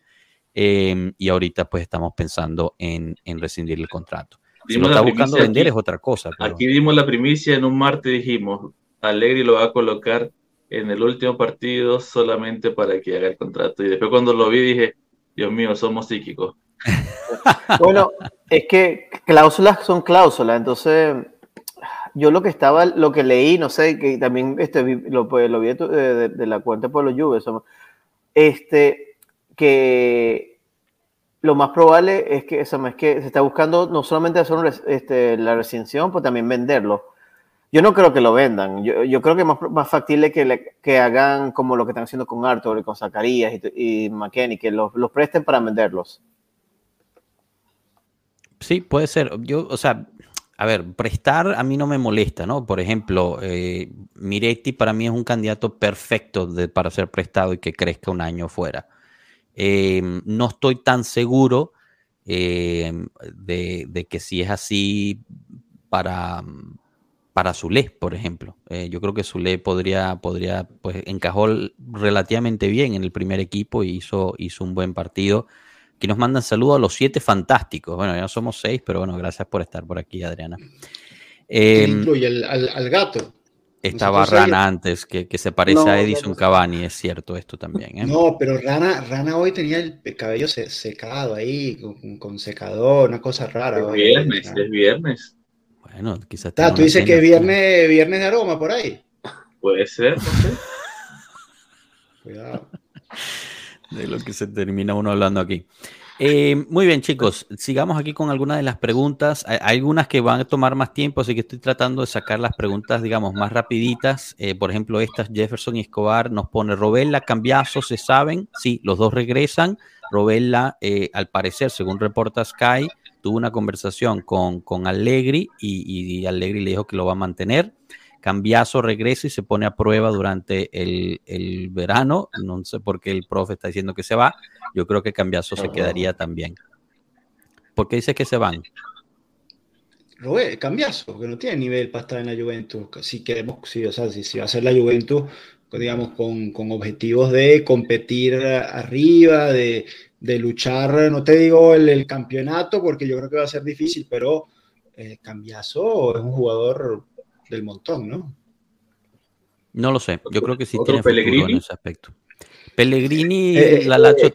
eh, y ahorita pues estamos pensando en, en rescindir el contrato. Si lo está buscando vender es otra cosa. Pero... Aquí dimos la primicia en un martes, dijimos, Allegri lo va a colocar en el último partido solamente para que haga el contrato. Y después cuando lo vi dije, Dios mío, somos psíquicos. Bueno, es que cláusulas son cláusulas, entonces yo lo que estaba, lo que leí, no sé, que también este, lo, pues, lo vi de, de, la cuenta por los Juves, este, que lo más probable es que, es que se está buscando no solamente hacer este, la recensión, pues también venderlo. Yo no creo que lo vendan. Yo, yo creo que es más, más factible que, que, hagan como lo que están haciendo con Arthur y con Zacarías y, y McKenny, que los, los presten para venderlos. Sí, puede ser. Yo, o sea, a ver, prestar a mí no me molesta, ¿no? Por ejemplo, eh, Miretti para mí es un candidato perfecto para ser prestado y que crezca un año fuera. Eh, no estoy tan seguro eh, de, que si es así para, para Zule, por ejemplo. yo creo que Zule podría, podría, pues encajó relativamente bien en el primer equipo y hizo, hizo un buen partido que nos mandan saludos a los siete fantásticos. Bueno, ya somos seis, pero bueno, gracias por estar por aquí, Adriana. Eh, incluye al, gato. Estaba Rana antes, que, se parece a Edison Cavani, es cierto esto también. ¿eh? No, pero Rana, Rana hoy tenía el cabello secado ahí, con, secador, una cosa rara. Es viernes, es viernes. Bueno, quizás. Ah, tú dices que es viernes, viernes de aroma por ahí. Puede ser, no sé. Cuidado de lo que se termina uno hablando aquí. Eh, muy bien, chicos, sigamos aquí con algunas de las preguntas. Hay, algunas que van a tomar más tiempo, así que estoy tratando de sacar las preguntas, digamos, más rapiditas. Eh, por ejemplo, estas, Jefferson y Escobar nos pone, Robella, Cambiazo, ¿se saben? Sí, los dos regresan. Robella, eh, al parecer, según reporta Sky, tuvo una conversación con, con Allegri y, y Allegri le dijo que lo va a mantener. Cambiazo regresa y se pone a prueba durante el, verano. No sé por qué el profe está diciendo que se va. Yo creo que Cambiazo se quedaría también. ¿Por qué dice que se van? Robé, Cambiazo, que no tiene nivel para estar en la Juventus. Si queremos, si, o sea, si, va a ser la Juventus, digamos, con, objetivos de competir arriba, de, luchar, no te digo el, campeonato, porque yo creo que va a ser difícil, pero eh, Cambiazo es un jugador del montón, ¿no? No lo sé, yo creo que sí tiene Pellegrini en ese aspecto. Pellegrini, eh, la Lazio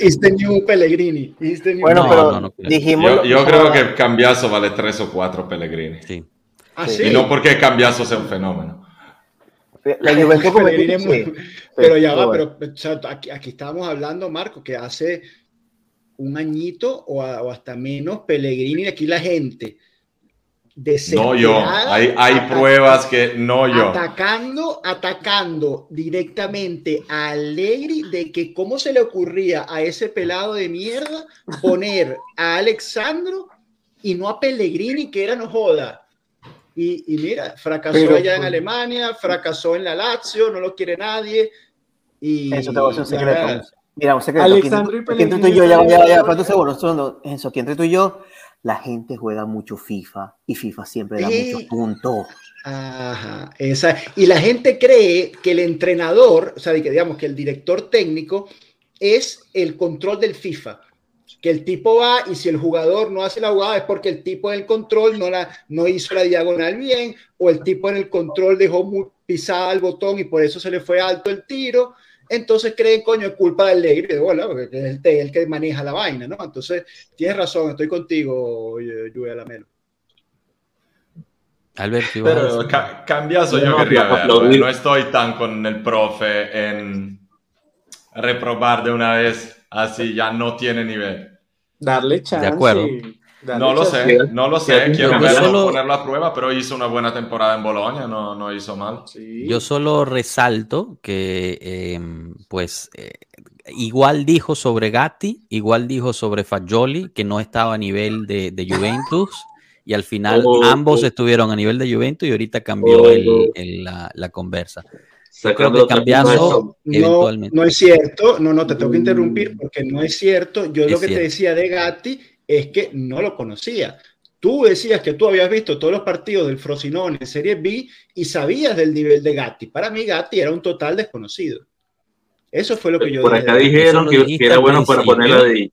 es the new Pellegrini. bueno, pero dijimos. Yo, creo que Cambiaso vale tres o cuatro Pellegrini. Sí. ¿Ah, sí? Y no porque Cambiaso sea un fenómeno. La Juventus Pellegrini muy, pero ya va, pero aquí, aquí estábamos hablando, Marco, que hace un añito o, o hasta menos Pellegrini, aquí la gente no yo, hay, hay pruebas que no yo. Atacando, atacando directamente a Allegri de que cómo se le ocurría a ese pelado de mierda poner a Alexandro y no a Pellegrini, que era no joda. Y, mira, fracasó allá en Alemania, fracasó en la Lazio, no lo quiere nadie. Y, Eso te voy a hacer un secreto. Mira, un secreto. Alexandro y Pellegrini. Entre tú y yo, ya, ya, ya, ya, y yo, la gente juega mucho FIFA y FIFA siempre da muchos puntos. Ajá, esa, y la gente cree que el entrenador, o sea, que digamos que el director técnico es el control del FIFA. Que el tipo va y si el jugador no hace la jugada es porque el tipo en el control no, la, no hizo la diagonal bien o el tipo en el control dejó muy pisada el botón y por eso se le fue alto el tiro entonces creen, coño, es culpa del Allegri, de bola, porque es el, que maneja la vaina, ¿no? Entonces, tienes razón, estoy contigo, Lluvia Lamelo. Alberto, pero cambiazo yo, querría verlo. No estoy tan con el profe en reprobar de una vez, así ya no tiene nivel. Darle chance. De acuerdo. No lo sé, no lo sé. Quiero verlo, ponerlo a prueba, pero hizo una buena temporada en Bolonia, no, no hizo mal. Yo solo resalto que, em, pues, eh, igual dijo sobre Gatti, igual dijo sobre Fagioli, que no estaba a nivel de, Juventus, y al final oh, ambos oh. estuvieron a nivel de Juventus y ahorita cambió oh, la, conversa. Creo que cambiazo eventualmente. No es cierto, no, no te tengo que interrumpir porque no es cierto. Yo lo que te decía de Gatti es que no lo conocía. Tú decías que tú habías visto todos los partidos del Frosinone en Serie B y sabías del nivel de Gatti. Para mí Gatti era un total desconocido. Eso fue lo que yo Por acá dijeron que, era bueno para ponerlo de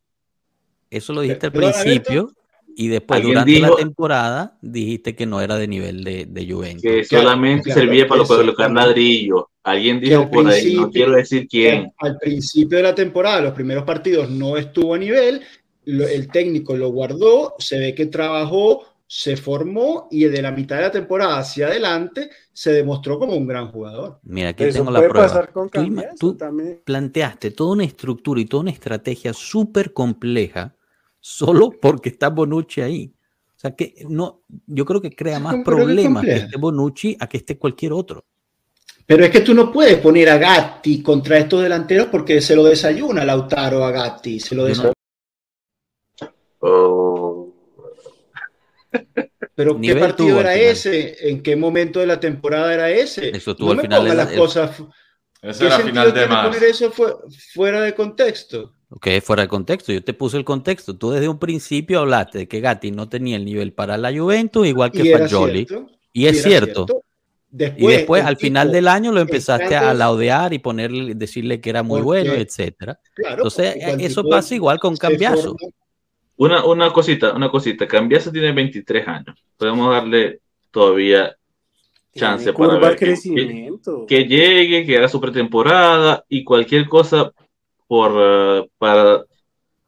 Eso lo dijiste al principio. Y después, durante la temporada, dijiste que no era de nivel de, de Juventus. que Claro, solamente claro, servía para eso, colocar claro. ladrillo. Alguien dijo por ahí, no quiero decir quién. Al principio de la temporada, los primeros partidos no estuvo a nivel, lo- el técnico lo guardó, se ve que trabajó, se formó y de la mitad de la temporada hacia adelante se demostró como un gran jugador. Mira, aquí Eso tengo la puede prueba. pasar con Tú planteaste toda una estructura y toda una estrategia súper compleja solo porque está Bonucci ahí. O sea que no, yo creo que crea más ¿Cómo creo que problemas que esté Bonucci a que esté cualquier otro. Pero es que tú no puedes poner a Gatti contra estos delanteros porque se lo desayuna Lautaro a Gatti, se lo desayuna. Oh, Pero ¿qué Nivel partido tuvo era ese? ¿En qué momento de la temporada era ese? Eso estuvo no al me final ponga de la- las el- cosas. Ese ¿Qué era final de marzo. poner eso fu- fuera de contexto? Es fuera de contexto. Yo te puse el contexto. Tú desde un principio hablaste de que Gatti no tenía el nivel para la Juventus, igual que Y Fagioli. cierto. Y es cierto. Y Después, al final del año, lo empezaste a laudear y ponerle, decirle que era muy Porque- bueno, etcétera. claro, Entonces, eso pasa igual con forma- Una, una cosita, una cosita. Cambiaso tiene 23 años. Podemos darle todavía chance para ver que, que- que llegue, que haga su pretemporada y cualquier cosa por eh, para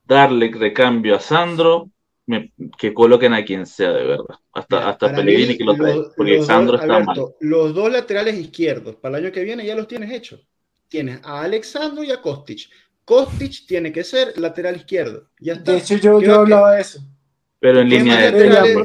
darle recambio a Sandro, me- que coloquen a quien sea de verdad. Hasta, Mira, hasta Pellegrini mí, que lo trae, porque Sandro está mal. Alberto, Los dos laterales izquierdos para el año que viene ya los tienes hechos. Tienes a Alexandro y a Kostic. Kostic tiene que ser lateral izquierdo. Ya está. De hecho, yo, yo que- hablaba de eso. Pero en ¿Qué línea de laterales?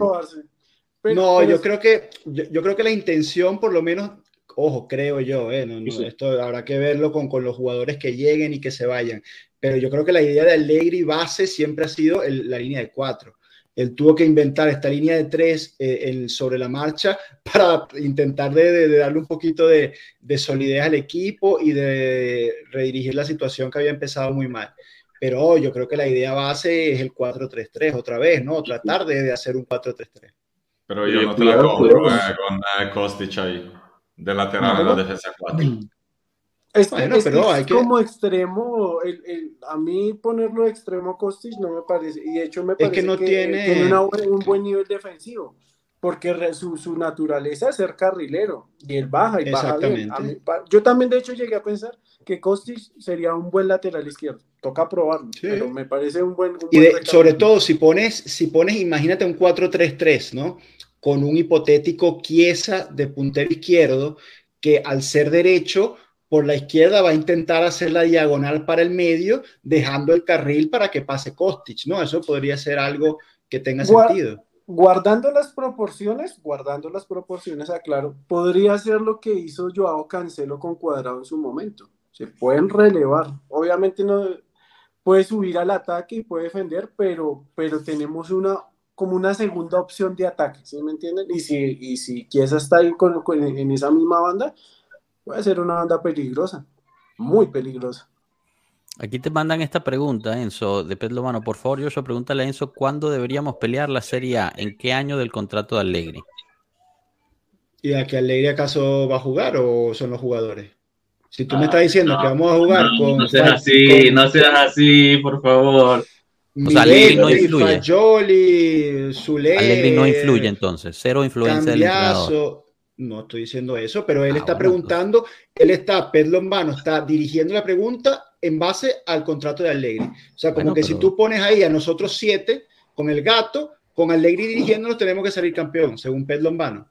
Pero- no, pero yo es- creo que yo, yo creo que la intención, por lo menos, ojo, creo yo, eh, no, no, Sí. esto habrá que verlo con, con los jugadores que lleguen y que se vayan. Pero yo creo que la idea de Allegri base siempre ha sido el- la línea de cuatro. Él tuvo que inventar esta línea de tres eh, el- sobre la marcha para intentar de, de- de darle un poquito de, de solidez al equipo y de redirigir la situación que había empezado muy mal. Pero oh, yo creo que la idea base es el 4-3-3 otra vez, ¿no? Tratar de, de hacer un 4-3-3. Pero yo no te la compro eh, con eh, Kostic ahí, de lateral No, en la defensa 4. Es, Bueno, es que pero es hay que- como extremo, el, el- a mí ponerlo de extremo Kostic no me parece, y de hecho me que parece que no tiene- una bu- un buen nivel defensivo, porque re- su, su naturaleza es ser carrilero, y él baja y baja bien. Mí yo también de hecho llegué a pensar que Kostic sería un buen lateral izquierdo, toca probarlo, Sí. pero me parece un buen... un Y de- sobre todo si pones, si pones, imagínate un 4-3-3, ¿no? Con un hipotético Chiesa de puntero izquierdo que al ser derecho por la izquierda va a intentar hacer la diagonal para el medio, dejando el carril para que pase Kostic, ¿no? Eso podría ser algo que tenga Gua- sentido. Guardando las proporciones, guardando las proporciones, aclaro, podría ser lo que hizo Joao Cancelo con Cuadrado en su momento. Se pueden relevar. Obviamente no puede subir al ataque y puede defender, pero, pero tenemos una como una segunda opción de ataque, ¿sí me entienden? Y si, y si Chiesa está ahí con, con- en esa misma banda, puede ser una banda peligrosa, muy peligrosa. Aquí te mandan esta pregunta, Enzo, de Pedro Mano. Por favor, Joshua, pregúntale a Enzo cuándo deberíamos pelear la Serie A, en qué año del contrato de Allegri. ¿Y a que Allegri acaso va a jugar o son los jugadores? Si tú me estás diciendo que vamos a jugar No, con... no seas así, con no seas así, por favor. O sea, Allegri no influye. Fagioli, Zule, Allegri no influye entonces, cero influencia del entrenador. No estoy diciendo eso, pero él Ah, está bueno, preguntando, él está, Pedro Lombano está dirigiendo la pregunta en base al contrato de Allegri. O sea, como Bueno, que pero- si tú pones ahí a nosotros siete, con el gato, con Allegri dirigiéndonos, tenemos que salir campeón, según Pedro Lombano.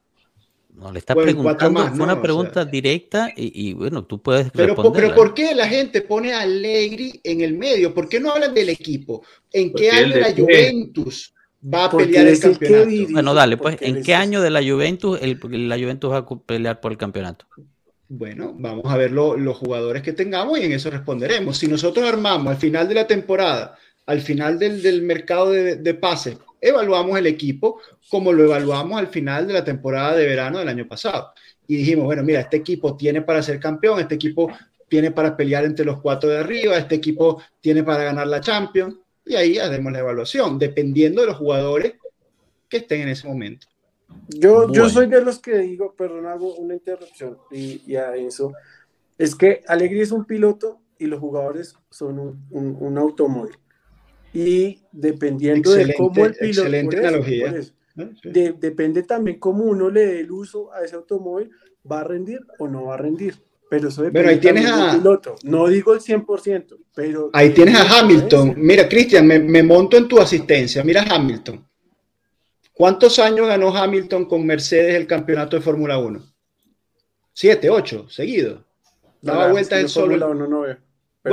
No, le está Bueno, preguntando, más, fue ¿no? una O pregunta sea- directa y, y, bueno, tú puedes Pero, responderla. pero ¿por qué la gente pone a Allegri en el medio? ¿Por qué no hablan del equipo? ¿En Porque qué año la. Juventus va a Porque pelear el campeonato? dirige. Bueno, dale, pues, ¿en qué año de la Juventus el, la Juventus va a pelear por el campeonato? Bueno, vamos a ver lo- los jugadores que tengamos y en eso responderemos. Si nosotros armamos al final de la temporada, al final del, del mercado de, de pases, evaluamos el equipo como lo evaluamos al final de la temporada de verano del año pasado. Y dijimos, bueno, mira, este equipo tiene para ser campeón, este equipo tiene para pelear entre los cuatro de arriba, este equipo tiene para ganar la Champions. Y ahí hacemos la evaluación, dependiendo de los jugadores que estén en ese momento. Yo, yo soy de los que digo, perdón, hago una interrupción y, y a eso. Es que Alegri es un piloto y los jugadores son un, un- un automóvil. y dependiendo de cómo el piloto... excelente eso, analogía. por eso. ¿no? Sí. De- depende también cómo uno le dé el uso a ese automóvil, va a rendir o no va a rendir. Pero eso depende Bueno, ahí tienes del a- piloto. No digo el 100%, pero... Ahí tienes a. Hamilton. Mira, Cristian, me, me monto en tu asistencia. Mira Hamilton. ¿Cuántos años ganó Hamilton con Mercedes el campeonato de Fórmula 1? Siete, ocho, seguido. Daba No, vueltas yo solo. Uno no. Pero,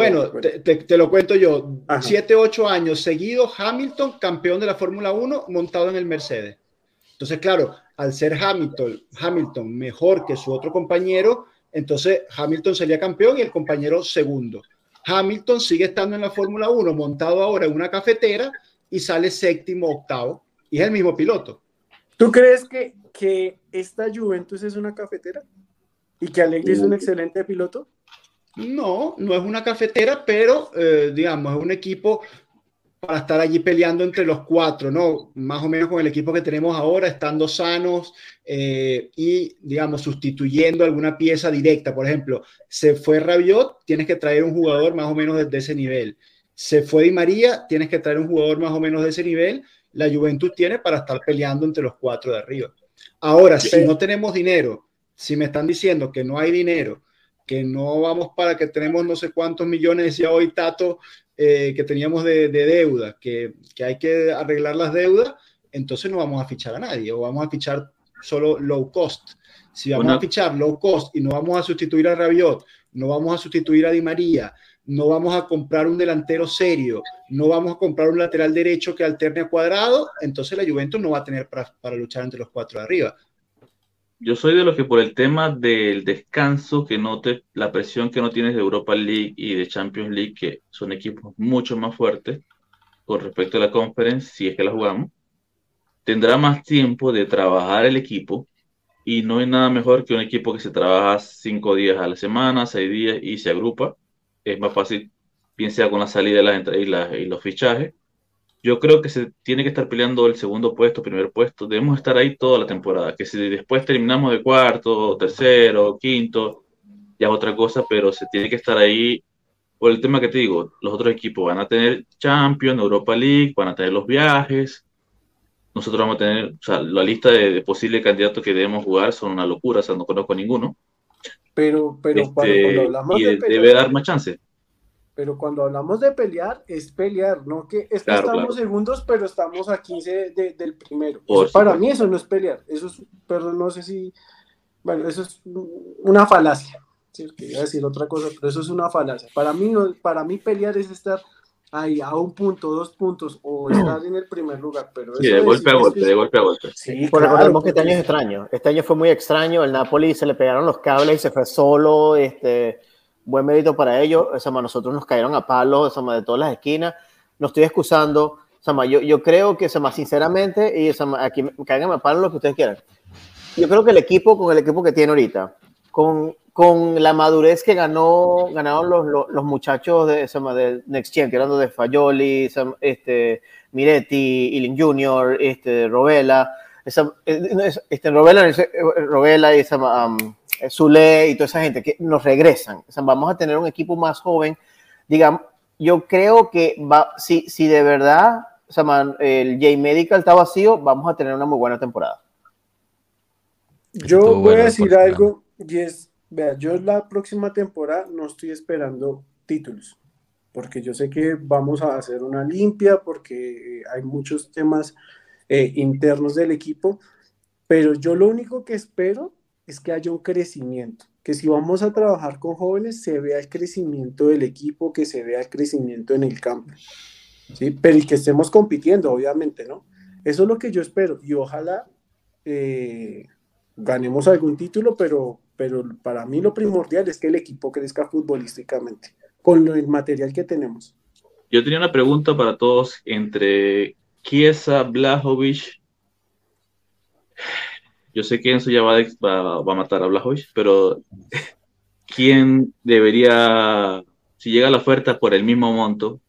Bueno, bueno. te, te- te lo cuento yo. Ajá. Siete, ocho años seguidos, Hamilton, campeón de la Fórmula 1, montado en el Mercedes. Entonces, claro, al ser Hamilton, Hamilton mejor que su otro compañero, entonces Hamilton sería campeón y el compañero segundo. Hamilton sigue estando en la Fórmula 1, montado ahora en una cafetera y sale séptimo, octavo. Y es el mismo piloto. ¿Tú crees que, que esta Juventus es una cafetera? ¿Y que Allegri es un excelente piloto? No, no es una cafetera, pero eh, digamos, es un equipo para estar allí peleando entre los cuatro, ¿no? Más o menos con el equipo que tenemos ahora, estando sanos eh, y, digamos, sustituyendo alguna pieza directa. Por ejemplo, se fue Rabiot, tienes que traer un jugador más o menos de, de ese nivel. Se fue Di María, tienes que traer un jugador más o menos de ese nivel. La Juventus tiene para estar peleando entre los cuatro de arriba. Ahora, si no tenemos dinero, si me están diciendo que no hay dinero, que no vamos para que tenemos no sé cuántos millones, decía hoy Tato, eh, que teníamos de, de deuda, que, que, hay que arreglar las deudas, entonces no vamos a fichar a nadie o vamos a fichar solo low cost. Si vamos a fichar low cost y no vamos a sustituir a Rabiot, no vamos a sustituir a Di María, no vamos a comprar un delantero serio, no vamos a comprar un lateral derecho que alterne a cuadrado, entonces la Juventus no va a tener para, para luchar entre los cuatro de arriba. Yo soy de los que por el tema del descanso que note, la presión que no tienes de Europa League y de Champions League, que son equipos mucho más fuertes con respecto a la conference, si es que la jugamos, tendrá más tiempo de trabajar el equipo y no hay nada mejor que un equipo que se trabaja cinco días a la semana, seis días y se agrupa. Es más fácil, bien sea con la salida de las y, y los fichajes. Yo creo que se tiene que estar peleando el segundo puesto, primer puesto. Debemos estar ahí toda la temporada. Que si después terminamos de cuarto, tercero, quinto, ya es otra cosa, pero se tiene que estar ahí por el tema que te digo. Los otros equipos van a tener Champions, Europa League, van a tener los viajes. Nosotros vamos a tener, o sea, la lista de, de posibles candidatos que debemos jugar son una locura, o sea, no conozco a ninguno. Pero, pero este, cuando hablamos y de debe dar más chance. Pero cuando hablamos de pelear, es pelear, no que es que Claro, estamos claro. segundos, pero estamos a 15 de- de- del primero. Por Eso para supuesto. mí eso no es pelear, eso es, perdón, no sé si, bueno, eso es una falacia. Sí, quería decir otra cosa, pero eso es una falacia. Para mí, no, para mí pelear es estar ahí a un punto, dos puntos, o estar en el primer lugar. Pero Sí, eso de golpe a golpe, de golpe a golpe. Sí, Bueno, claro, recordemos que este porque- año es extraño. Este año fue muy extraño. El Napoli se le pegaron los cables y se fue solo. Este, buen mérito para ellos. O sea, nosotros nos cayeron a palos o sea, de todas las esquinas. No estoy excusando. O sea, yo, yo creo que, o sea, sinceramente, y o sea, aquí cáiganme a palos lo que ustedes quieran. Yo creo que el equipo, con el equipo que tiene ahorita, con, con la madurez que ganó, ganaron los, los, los muchachos de, de Next Gen, que eran de Fayoli, este, Miretti, Iling Jr., este, Robela, este, Robela, eh, Robela y um, Zule y toda esa gente que nos regresan. O sea, vamos a tener un equipo más joven. Digamos, yo creo que va, si, si de verdad o sea, man, el J Medical está vacío, vamos a tener una muy buena temporada. Yo voy bueno a decir algo, y es, vea, yo la próxima temporada no estoy esperando títulos, porque yo sé que vamos a hacer una limpia, porque eh, hay muchos temas eh, internos del equipo, pero yo lo único que espero es que haya un crecimiento, que si vamos a trabajar con jóvenes se vea el crecimiento del equipo, que se vea el crecimiento en el campo, ¿sí? Pero y que estemos compitiendo, obviamente, ¿no? Eso es lo que yo espero, y ojalá... eh, ganemos algún título, pero, pero para mí lo primordial es que el equipo crezca futbolísticamente con el material que tenemos. Yo tenía una pregunta para todos entre Chiesa, Blajovic. Yo sé que Enzo ya va, de- va- va a matar a Blajovic, pero ¿quién debería, si llega la oferta por el mismo monto,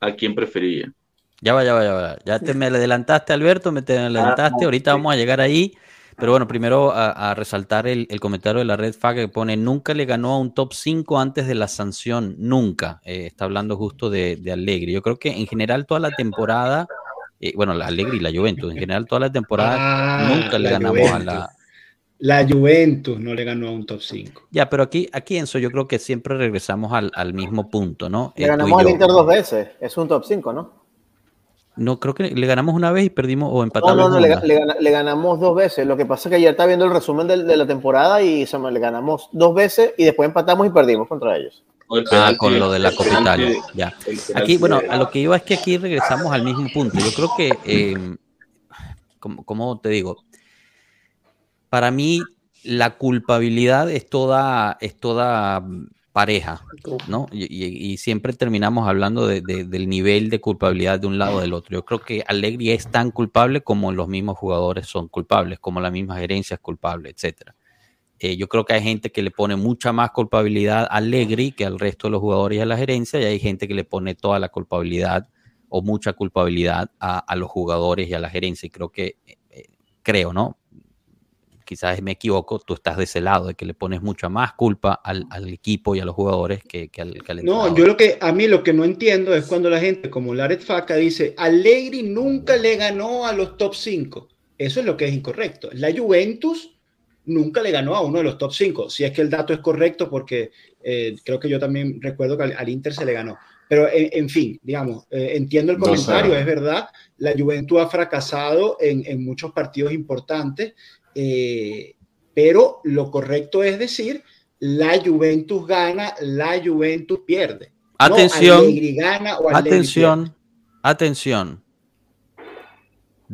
a quién preferiría? Ya va, ya va, ya va. Ya te me adelantaste, Alberto, me te adelantaste. Ah, Ahorita vamos a llegar ahí. Pero bueno, primero a, a resaltar el, el comentario de la Red Fag que pone, nunca le ganó a un top 5 antes de la sanción, nunca. Eh, está hablando justo de, de Allegri. Yo creo que en general toda la temporada, eh, bueno, la Allegri y la Juventus, en general toda la temporada Ah, nunca le ganamos a la... La Juventus no le ganó a un top 5. Ya, pero aquí, aquí Enzo, yo creo que siempre regresamos al, al mismo punto, ¿no? Le Eh, ganamos al. Inter dos veces. Es un top 5, ¿no? No, creo que le ganamos una vez y perdimos o No, empatamos no, no, le, una. le gana- le ganamos dos veces. Lo que pasa es que ayer está viendo el resumen de, la temporada y se me- le ganamos dos veces y después empatamos y perdimos contra ellos. Ah, con lo de la Copa Italia, ya. Aquí, bueno, a lo que iba es que aquí regresamos al mismo punto. Yo creo que, eh, como, como te digo, para mí la culpabilidad es toda, es toda pareja, ¿no? Y, y- y siempre terminamos hablando de- de- del nivel de culpabilidad de un lado o del otro. Yo creo que Allegri es tan culpable como los mismos jugadores son culpables, como la misma gerencia es culpable, etcétera. Eh, yo creo que hay gente que le pone mucha más culpabilidad a Allegri que al resto de los jugadores y a la gerencia, y hay gente que le pone toda la culpabilidad o mucha culpabilidad a, a los jugadores y a la gerencia. Y creo que, eh, eh, creo, ¿no? Quizás me equivoco, tú estás de ese lado, de que le pones mucha más culpa al, al equipo y a los jugadores que, que al, que al No, yo lo que a mí lo que no entiendo es cuando la gente como Laret Faca dice Allegri nunca le ganó a los top 5. Eso es lo que es incorrecto. La Juventus nunca le ganó a uno de los top 5. Si es que el dato es correcto, porque eh, creo que yo también recuerdo que al, al Inter se le ganó. Pero en, en fin, digamos, eh, entiendo el No comentario, es verdad. La Juventus ha fracasado en, en muchos partidos importantes, eh, pero lo correcto es decir, la Juventus gana, la Juventus pierde. Atención, gana o atención, atención.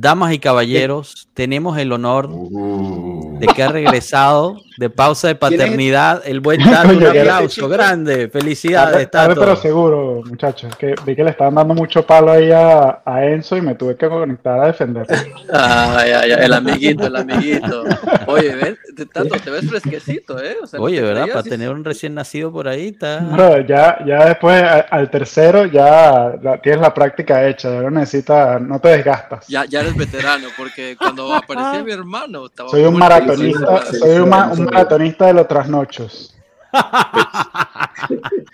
Damas y caballeros, tenemos el honor Uh. de que ha regresado de pausa de paternidad el buen Tato. Un Coño, ¿quién es aplauso grande. Felicidades, Tarde, Tato. pero seguro, muchachos. Que vi que le estaban dando mucho palo ahí a, a Enzo y me tuve que conectar a defender. Ay, ay, ay, el amiguito, el amiguito. Oye, ven, te, tanto, te ves fresquecito, ¿eh? O sea, Oye, ¿verdad? Para sí, tener un recién nacido por ahí, está. Bro, ya, ya después a- al tercero ya la- tienes la práctica hecha, ya no necesitas, no te desgastas. Ya, ya eres veterano, porque cuando aparecía mi hermano, estaba Soy un maratonista, soy un maratonista de los trasnochos.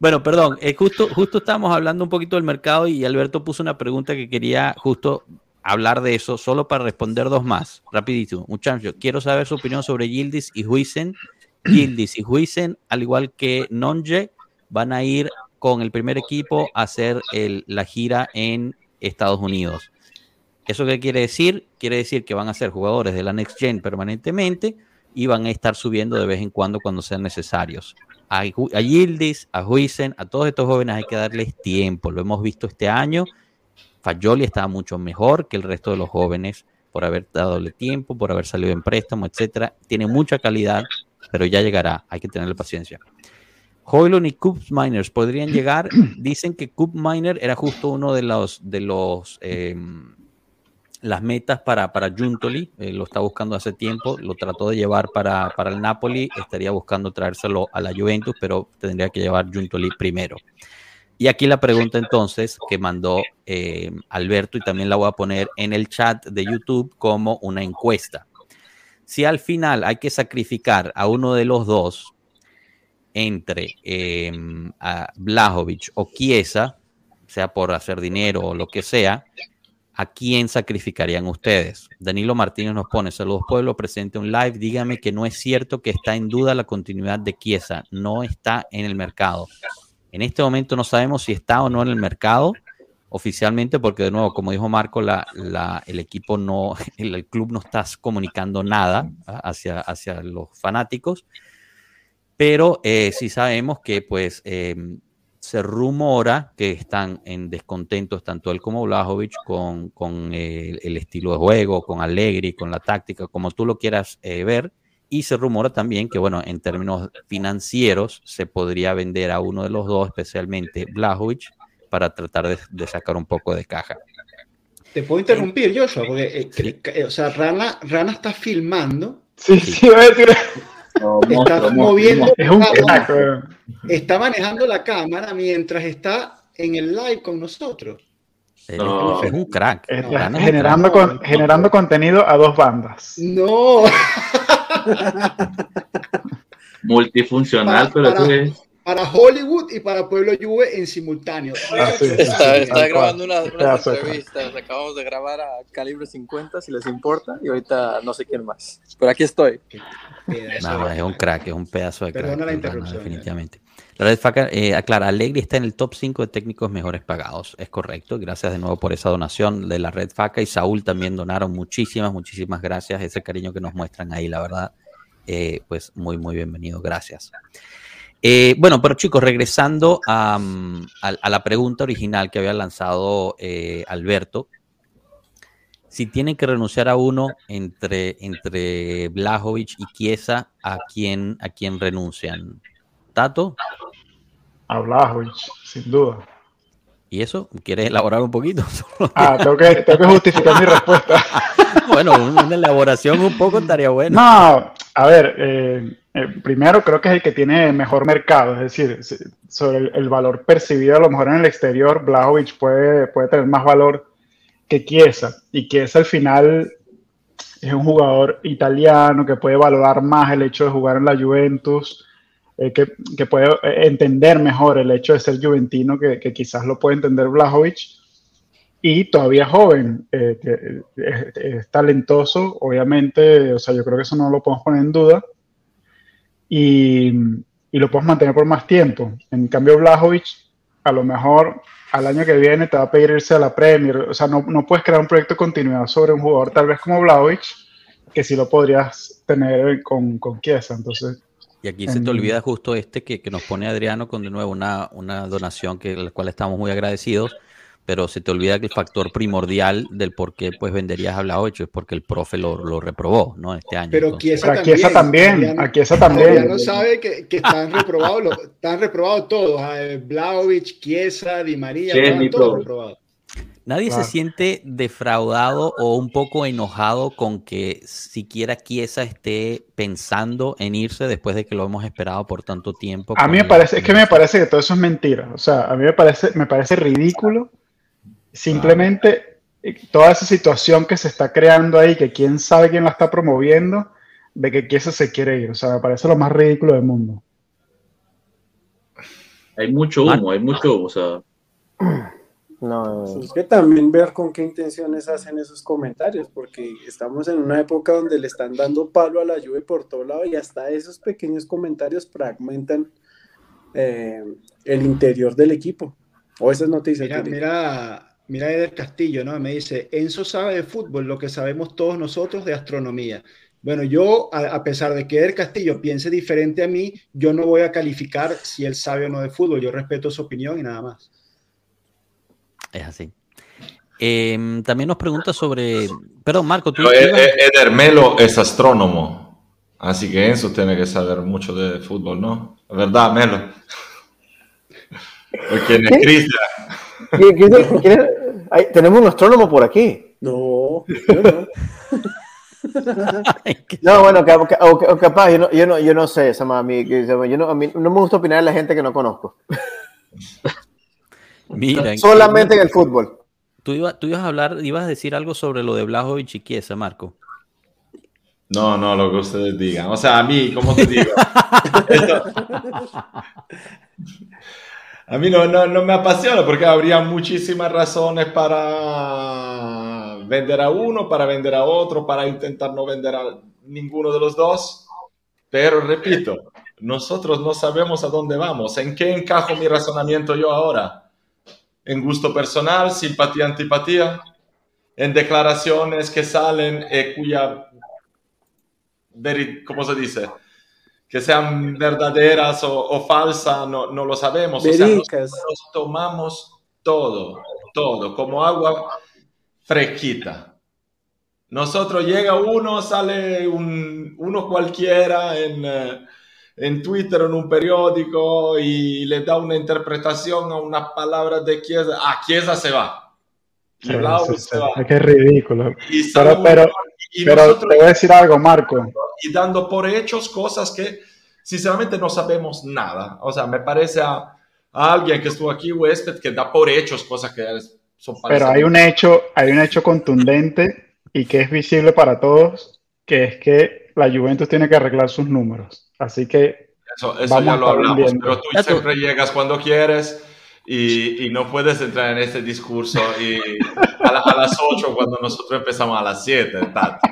Bueno, perdón, eh, justo, justo estábamos hablando un poquito del mercado y Alberto puso una pregunta que quería justo hablar de eso, solo para responder dos más, rapidito. Muchachos, quiero saber su opinión sobre Yildiz y Huisen. Yildiz y Huisen, al igual que Nonje, van a ir con el primer equipo a hacer el- la gira en Estados Unidos. ¿Eso qué quiere decir? Quiere decir que van a ser jugadores de la Next Gen permanentemente y van a estar subiendo de vez en cuando cuando sean necesarios. A, a Yildiz, a Huisen, a todos estos jóvenes hay que darles tiempo. Lo hemos visto este año. Fayoli estaba mucho mejor que el resto de los jóvenes por haber dadole tiempo, por haber salido en préstamo, etcétera. Tiene mucha calidad, pero ya llegará. Hay que tenerle paciencia. Hoylund y Coop Miners podrían llegar. Dicen que Coop Miner era justo uno de los de los eh, las metas para, para Juntoli, eh, lo está buscando hace tiempo, lo trató de llevar para, para el Napoli, estaría buscando traérselo a la Juventus, pero tendría que llevar Juntoli primero. Y aquí la pregunta entonces que mandó eh, Alberto y también la voy a poner en el chat de YouTube como una encuesta. Si al final hay que sacrificar a uno de los dos entre eh, Blajovic o Chiesa, sea por hacer dinero o lo que sea, ¿a quién sacrificarían ustedes? Danilo Martínez nos pone, saludos pueblo, presente un live, dígame que no es cierto que está en duda la continuidad de Chiesa, no está en el mercado. En este momento no sabemos si está o no en el mercado oficialmente, porque de nuevo, como dijo Marco, la, la- el equipo no, el, el club no está comunicando nada ¿ah? hacia, hacia los fanáticos, pero eh, sí sabemos que pues eh, se rumora que están en descontentos tanto él como Blajovic con, con el estilo de juego, con Allegri, con la táctica, como tú lo quieras eh, ver. Y se rumora también que, bueno, en términos financieros se podría vender a uno de los dos, especialmente Blajovic, para tratar de, de sacar un poco de caja. Te puedo interrumpir, Joshua, porque eh, Sí. que- o sea, Rana, Rana está filmando, Sí, sí, voy a decir, No, está monstruo, monstruo, moviendo, es un está, crack, está manejando la cámara mientras está en el live con nosotros. No. es un crack. Es un generando, crack. con- generando contenido a dos bandas. No, Multifuncional, Para- pero para- eso es- para Hollywood y para Pueblo Juve en simultáneo. Ah, sí, Está, sí, está grabando unas de entrevistas. Acabamos de grabar a calibre 50, si les importa, y ahorita no sé quién más. Pero aquí estoy. No, es un crack, es un pedazo de crack. Perdona la Rana, interrupción, definitivamente. La Red Faca eh, aclara, Allegri está en el top 5 de técnicos mejores pagados. Es correcto. Gracias de nuevo por esa donación de la Red Faca y Saúl también donaron muchísimas, muchísimas gracias. Ese cariño que nos muestran ahí, la verdad. eh, pues muy, muy bienvenido. Gracias. Eh, bueno, pero chicos, regresando a, mm, a- a la pregunta original que había lanzado eh, Alberto, si tienen que renunciar a uno entre, entre Blajovic y Chiesa, ¿a quién, ¿a quién renuncian? ¿Tato? A Blajovic, sin duda. ¿Y eso? ¿Quieres elaborar un poquito? Ah, tengo que, tengo que justificar mi respuesta. bueno, una elaboración un poco estaría buena. No, a ver, eh, eh, primero creo que es el que tiene mejor mercado, es decir, sobre el, valor percibido a lo mejor en el exterior, Blajovic puede, puede tener más valor que Chiesa, y Chiesa al final es un jugador italiano que puede valorar más el hecho de jugar en la Juventus, eh, que, que puede eh, entender mejor el hecho de ser juventino que, que quizás lo puede entender Blajovic y todavía joven, eh, es, es talentoso, obviamente, o sea, yo creo que eso no lo podemos poner en duda, y, y lo podemos mantener por más tiempo. En cambio, Blajovic, a lo mejor al año que viene te va a pedir irse a la Premier, o sea, no, no puedes crear un proyecto de continuidad sobre un jugador tal vez como Blajovic, que sí lo podrías tener con, con Chiesa, entonces... Y aquí se te olvida justo este que, que nos pone Adriano con de nuevo una, una donación que la cual estamos muy agradecidos, pero se te olvida que el factor primordial del por qué pues venderías a Blajovic es porque el profe lo, lo reprobó, ¿no? Este año. Pero aquí esa también, aquí esa también. Adriano sabe que, que están reprobados, están reprobados todos. Blaovic, Chiesa, Di María, estaban todos reprobados. Nadie Claro. se siente defraudado o un poco enojado con que siquiera Chiesa esté pensando en irse después de que lo hemos esperado por tanto tiempo. A mí me parece, es que me parece que todo eso es mentira. O sea, a mí me parece, me parece ridículo. Simplemente eh, toda esa situación que se está creando ahí, que quién sabe quién la está promoviendo, de que Chiesa se quiere ir. O sea, me parece lo más ridículo del mundo. hay mucho humo, hay mucho humo. O sea, No, Es que también ver con qué intenciones hacen esos comentarios, porque estamos en una época donde le están dando palo a la lluvia por todo lado y hasta esos pequeños comentarios fragmentan eh, el interior del equipo. O esas noticias. Mira, que- mira, mira Eder Castillo, ¿no? Me dice, Enzo sabe de fútbol lo que sabemos todos nosotros de astronomía. Bueno, yo, a, a pesar de que Eder Castillo piense diferente a mí, yo no voy a calificar si él sabe o no de fútbol. Yo respeto su opinión y nada más. Es así. Em, también nos pregunta sobre. Perdón, Marco, tú. Eh, eh, Eder Melo es astrónomo, así que Enzo tiene que saber mucho de fútbol, ¿no? ¿Verdad, Melo? ¿O quién es. Cristian? ¿Quién- quién quién tenemos un astrónomo por aquí. No, yo no. No, bueno, o, o capaz, yo no, yo no, yo no sé, Sama, a mí, yo no, a mí no me gusta opinar de la gente que no conozco. Mira, Solamente en el fútbol. Tú, iba- tú ibas a hablar, ibas a decir algo sobre lo de Blajovic y Chiesa, Marco. No, no, lo que ustedes digan. O sea, a mí, ¿cómo te digo? Esto- A mí no, no, no me apasiona porque habría muchísimas razones para vender a uno, para vender a otro, para intentar no vender a ninguno de los dos. Pero repito, nosotros no sabemos a dónde vamos. ¿En qué encajo mi razonamiento yo ahora? ¿En gusto personal, simpatía, antipatía? ¿En declaraciones que salen y cuya, veri- ¿cómo se dice? Que sean verdaderas o, o falsas, no, no lo sabemos. O sea, nosotros tomamos todo, todo, como agua fresquita. Nosotros llega uno, sale un, uno cualquiera en, eh, en Twitter en un periódico y le da una interpretación a unas palabras de Chiesa. Ah, Chiesa se va. Se que es ridículo. Y Pero, pero, y pero nosotros te voy a decir algo, Marco. y dando por hechos cosas que sinceramente no sabemos nada. O sea, me parece a, a alguien que estuvo aquí, huésped, que da por hechos cosas que son Pero hay un hecho, hay un hecho contundente y que es visible para todos, que es que la Juventus tiene que arreglar sus números. Así que Eso, eso ya lo hablamos, viendo. pero tú- siempre llegas cuando quieres y, y no puedes entrar en este discurso y a, la- a las 8 cuando nosotros empezamos a las 7, Tati.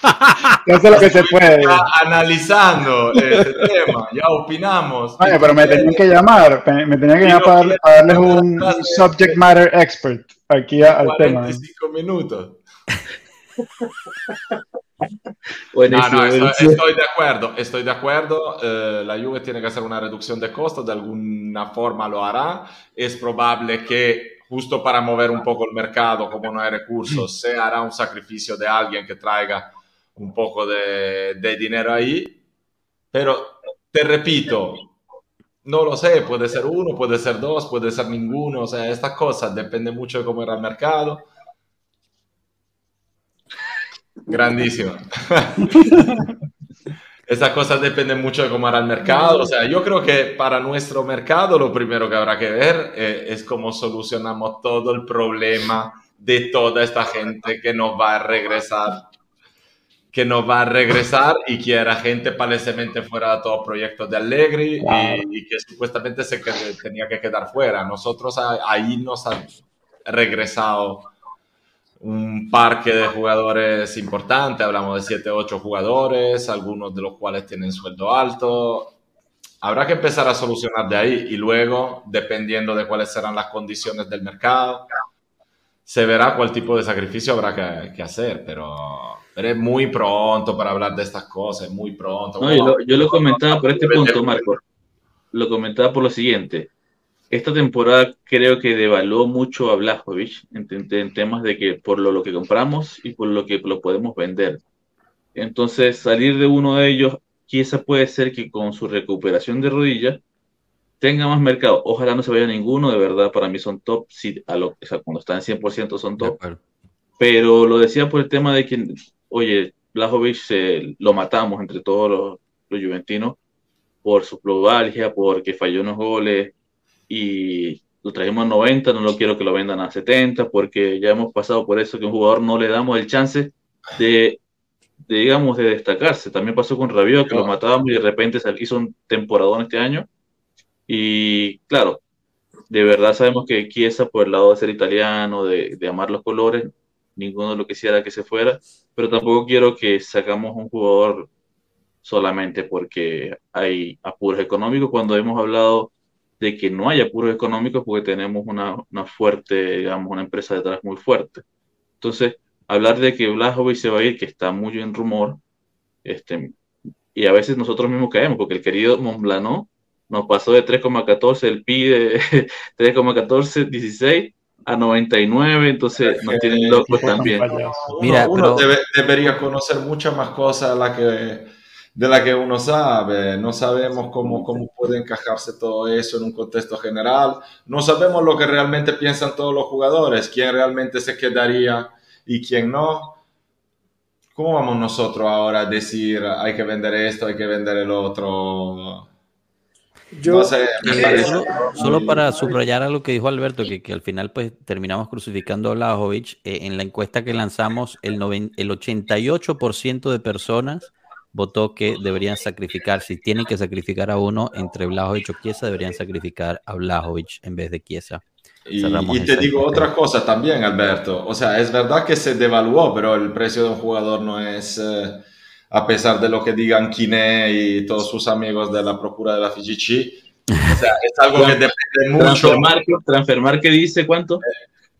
eso es lo que se puede. Analizando este tema, ya opinamos. Oye, pero me tenían que llamar, me tenían que llamar para, darle- para darles un, subject matter expert aquí al tema. 45 minutos. No, no, estoy, estoy de acuerdo, estoy de acuerdo. Eh, la Juve tiene que hacer una reducción de costos, de alguna forma lo hará. Es probable que justo para mover un poco el mercado, como no hay recursos, se hará un sacrificio de alguien que traiga un poco de, de dinero ahí. Pero te repito, no lo sé, puede ser uno, puede ser dos, puede ser ninguno. O sea, estas cosas depende mucho de cómo era el mercado. Grandísimo. Estas cosas dependen mucho de cómo hará el mercado. O sea, yo creo que para nuestro mercado lo primero que habrá que ver eh, es cómo solucionamos todo el problema de toda esta gente que nos va a regresar que nos va a regresar y que era gente palesemente fuera de todos proyectos de Allegri y, y que supuestamente se qued- tenía que quedar fuera. Nosotros a- ahí nos han regresado un parque de jugadores importante, hablamos de 7, 8 jugadores, algunos de los cuales tienen sueldo alto. Habrá que empezar a solucionar de ahí y luego, dependiendo de cuáles serán las condiciones del mercado, se verá cuál tipo de sacrificio habrá que, que hacer, pero, pero es muy pronto para hablar de estas cosas, es muy pronto. No, yo, lo, yo lo comentaba por este punto, Marco. Lo comentaba por lo siguiente. Esta temporada creo que devaluó mucho a Blajovic en, en- en temas de que por lo, lo que compramos y por lo que lo podemos vender. Entonces, salir de uno de ellos, quizá puede ser que con su recuperación de rodilla tenga más mercado. Ojalá no se vaya ninguno, de verdad, para mí son top. Si a lo, o sea, cuando están 100% son top. Pero lo decía por el tema de que, oye, Blajovic se- lo matamos entre todos los, los juventinos por su pluralgia, porque falló unos goles y lo trajimos a 90, no lo quiero que lo vendan a 70, porque ya hemos pasado por eso que a un jugador no le damos el chance de, de, digamos, de destacarse. También pasó con Rabiot, que lo matábamos y de repente hizo un temporadón este año. Y claro, de verdad sabemos que Chiesa, por el lado de ser italiano, de, de amar los colores, ninguno lo quisiera que se fuera, pero tampoco quiero que sacamos un jugador solamente porque hay apuros económicos, cuando hemos hablado de que no hay apuros económicos porque tenemos una, una fuerte, digamos, una empresa detrás muy fuerte. Entonces, hablar de que Blajovic se va a ir, que está muy en rumor, este, y a veces nosotros mismos caemos, porque el querido Monblano nos pasó de 3,14 el PI de 3,14, 16 a 99, entonces nos tienen locos también. Uno, Mira, uno pero- debe- debería conocer muchas más cosas de la que, de la que uno sabe. No sabemos cómo, cómo puede encajarse todo eso en un contexto general. No sabemos lo que realmente piensan todos los jugadores, quién realmente se quedaría y quién no. ¿Cómo vamos nosotros ahora a decir hay que vender esto, hay que vender el otro? Yo, No sé, me Eh, parece solo, solo para subrayar algo que dijo Alberto, que, que al final pues terminamos crucificando a Blajovic, eh, en la encuesta que lanzamos, el, noven- el 88% de personas votó que deberían sacrificar, si tienen que sacrificar a uno entre Blajovic o Chiesa, deberían sacrificar a Blajovic en vez de Chiesa. Y, y te digo otra cosa también, Alberto. O sea, es verdad que se devaluó, pero el precio de un jugador no es, eh, a pesar de lo que digan Kine y todos sus amigos de la Procura de la FIGC, o sea, es algo que depende mucho. Transfermarket, Transfermarket dice cuánto.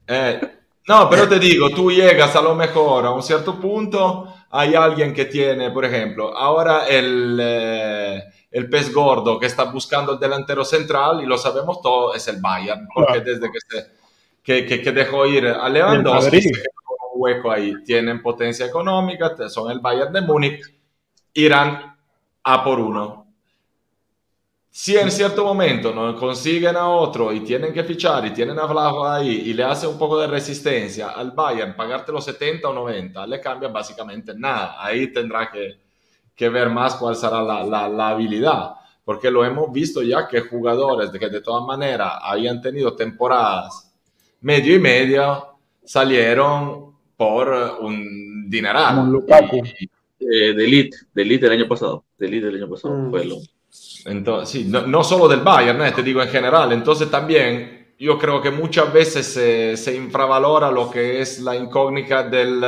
Eh, no, pero te digo, tú llegas a lo mejor a un cierto punto, hay alguien que tiene, por ejemplo, ahora el, eh, el pez gordo que está buscando el delantero central, y lo sabemos todo, es el Bayern, porque Claro. desde que, se, que, que, que dejó ir a Lewandowski, Madrid. se quedó con un hueco ahí, tienen potencia económica, son el Bayern de Múnich, irán a por uno. Si en cierto momento no consiguen a otro y tienen que fichar y tienen a Vlaho ahí y le hace un poco de resistencia al Bayern, pagarte los 70 o 90, le cambia básicamente nada. Ahí tendrá que, que ver más cuál será la, la, la habilidad, porque lo hemos visto ya que jugadores de que de todas maneras habían tenido temporadas medio y medio salieron por un dineral. Como un. Y- Eh, de Elite, de Elite del año pasado. De Elite del año pasado. Mm. Fue lo- Entonces, sí, no, no solo del Bayern, eh, te digo en general. Entonces también yo creo que muchas veces se, se infravalora lo que es la incógnita del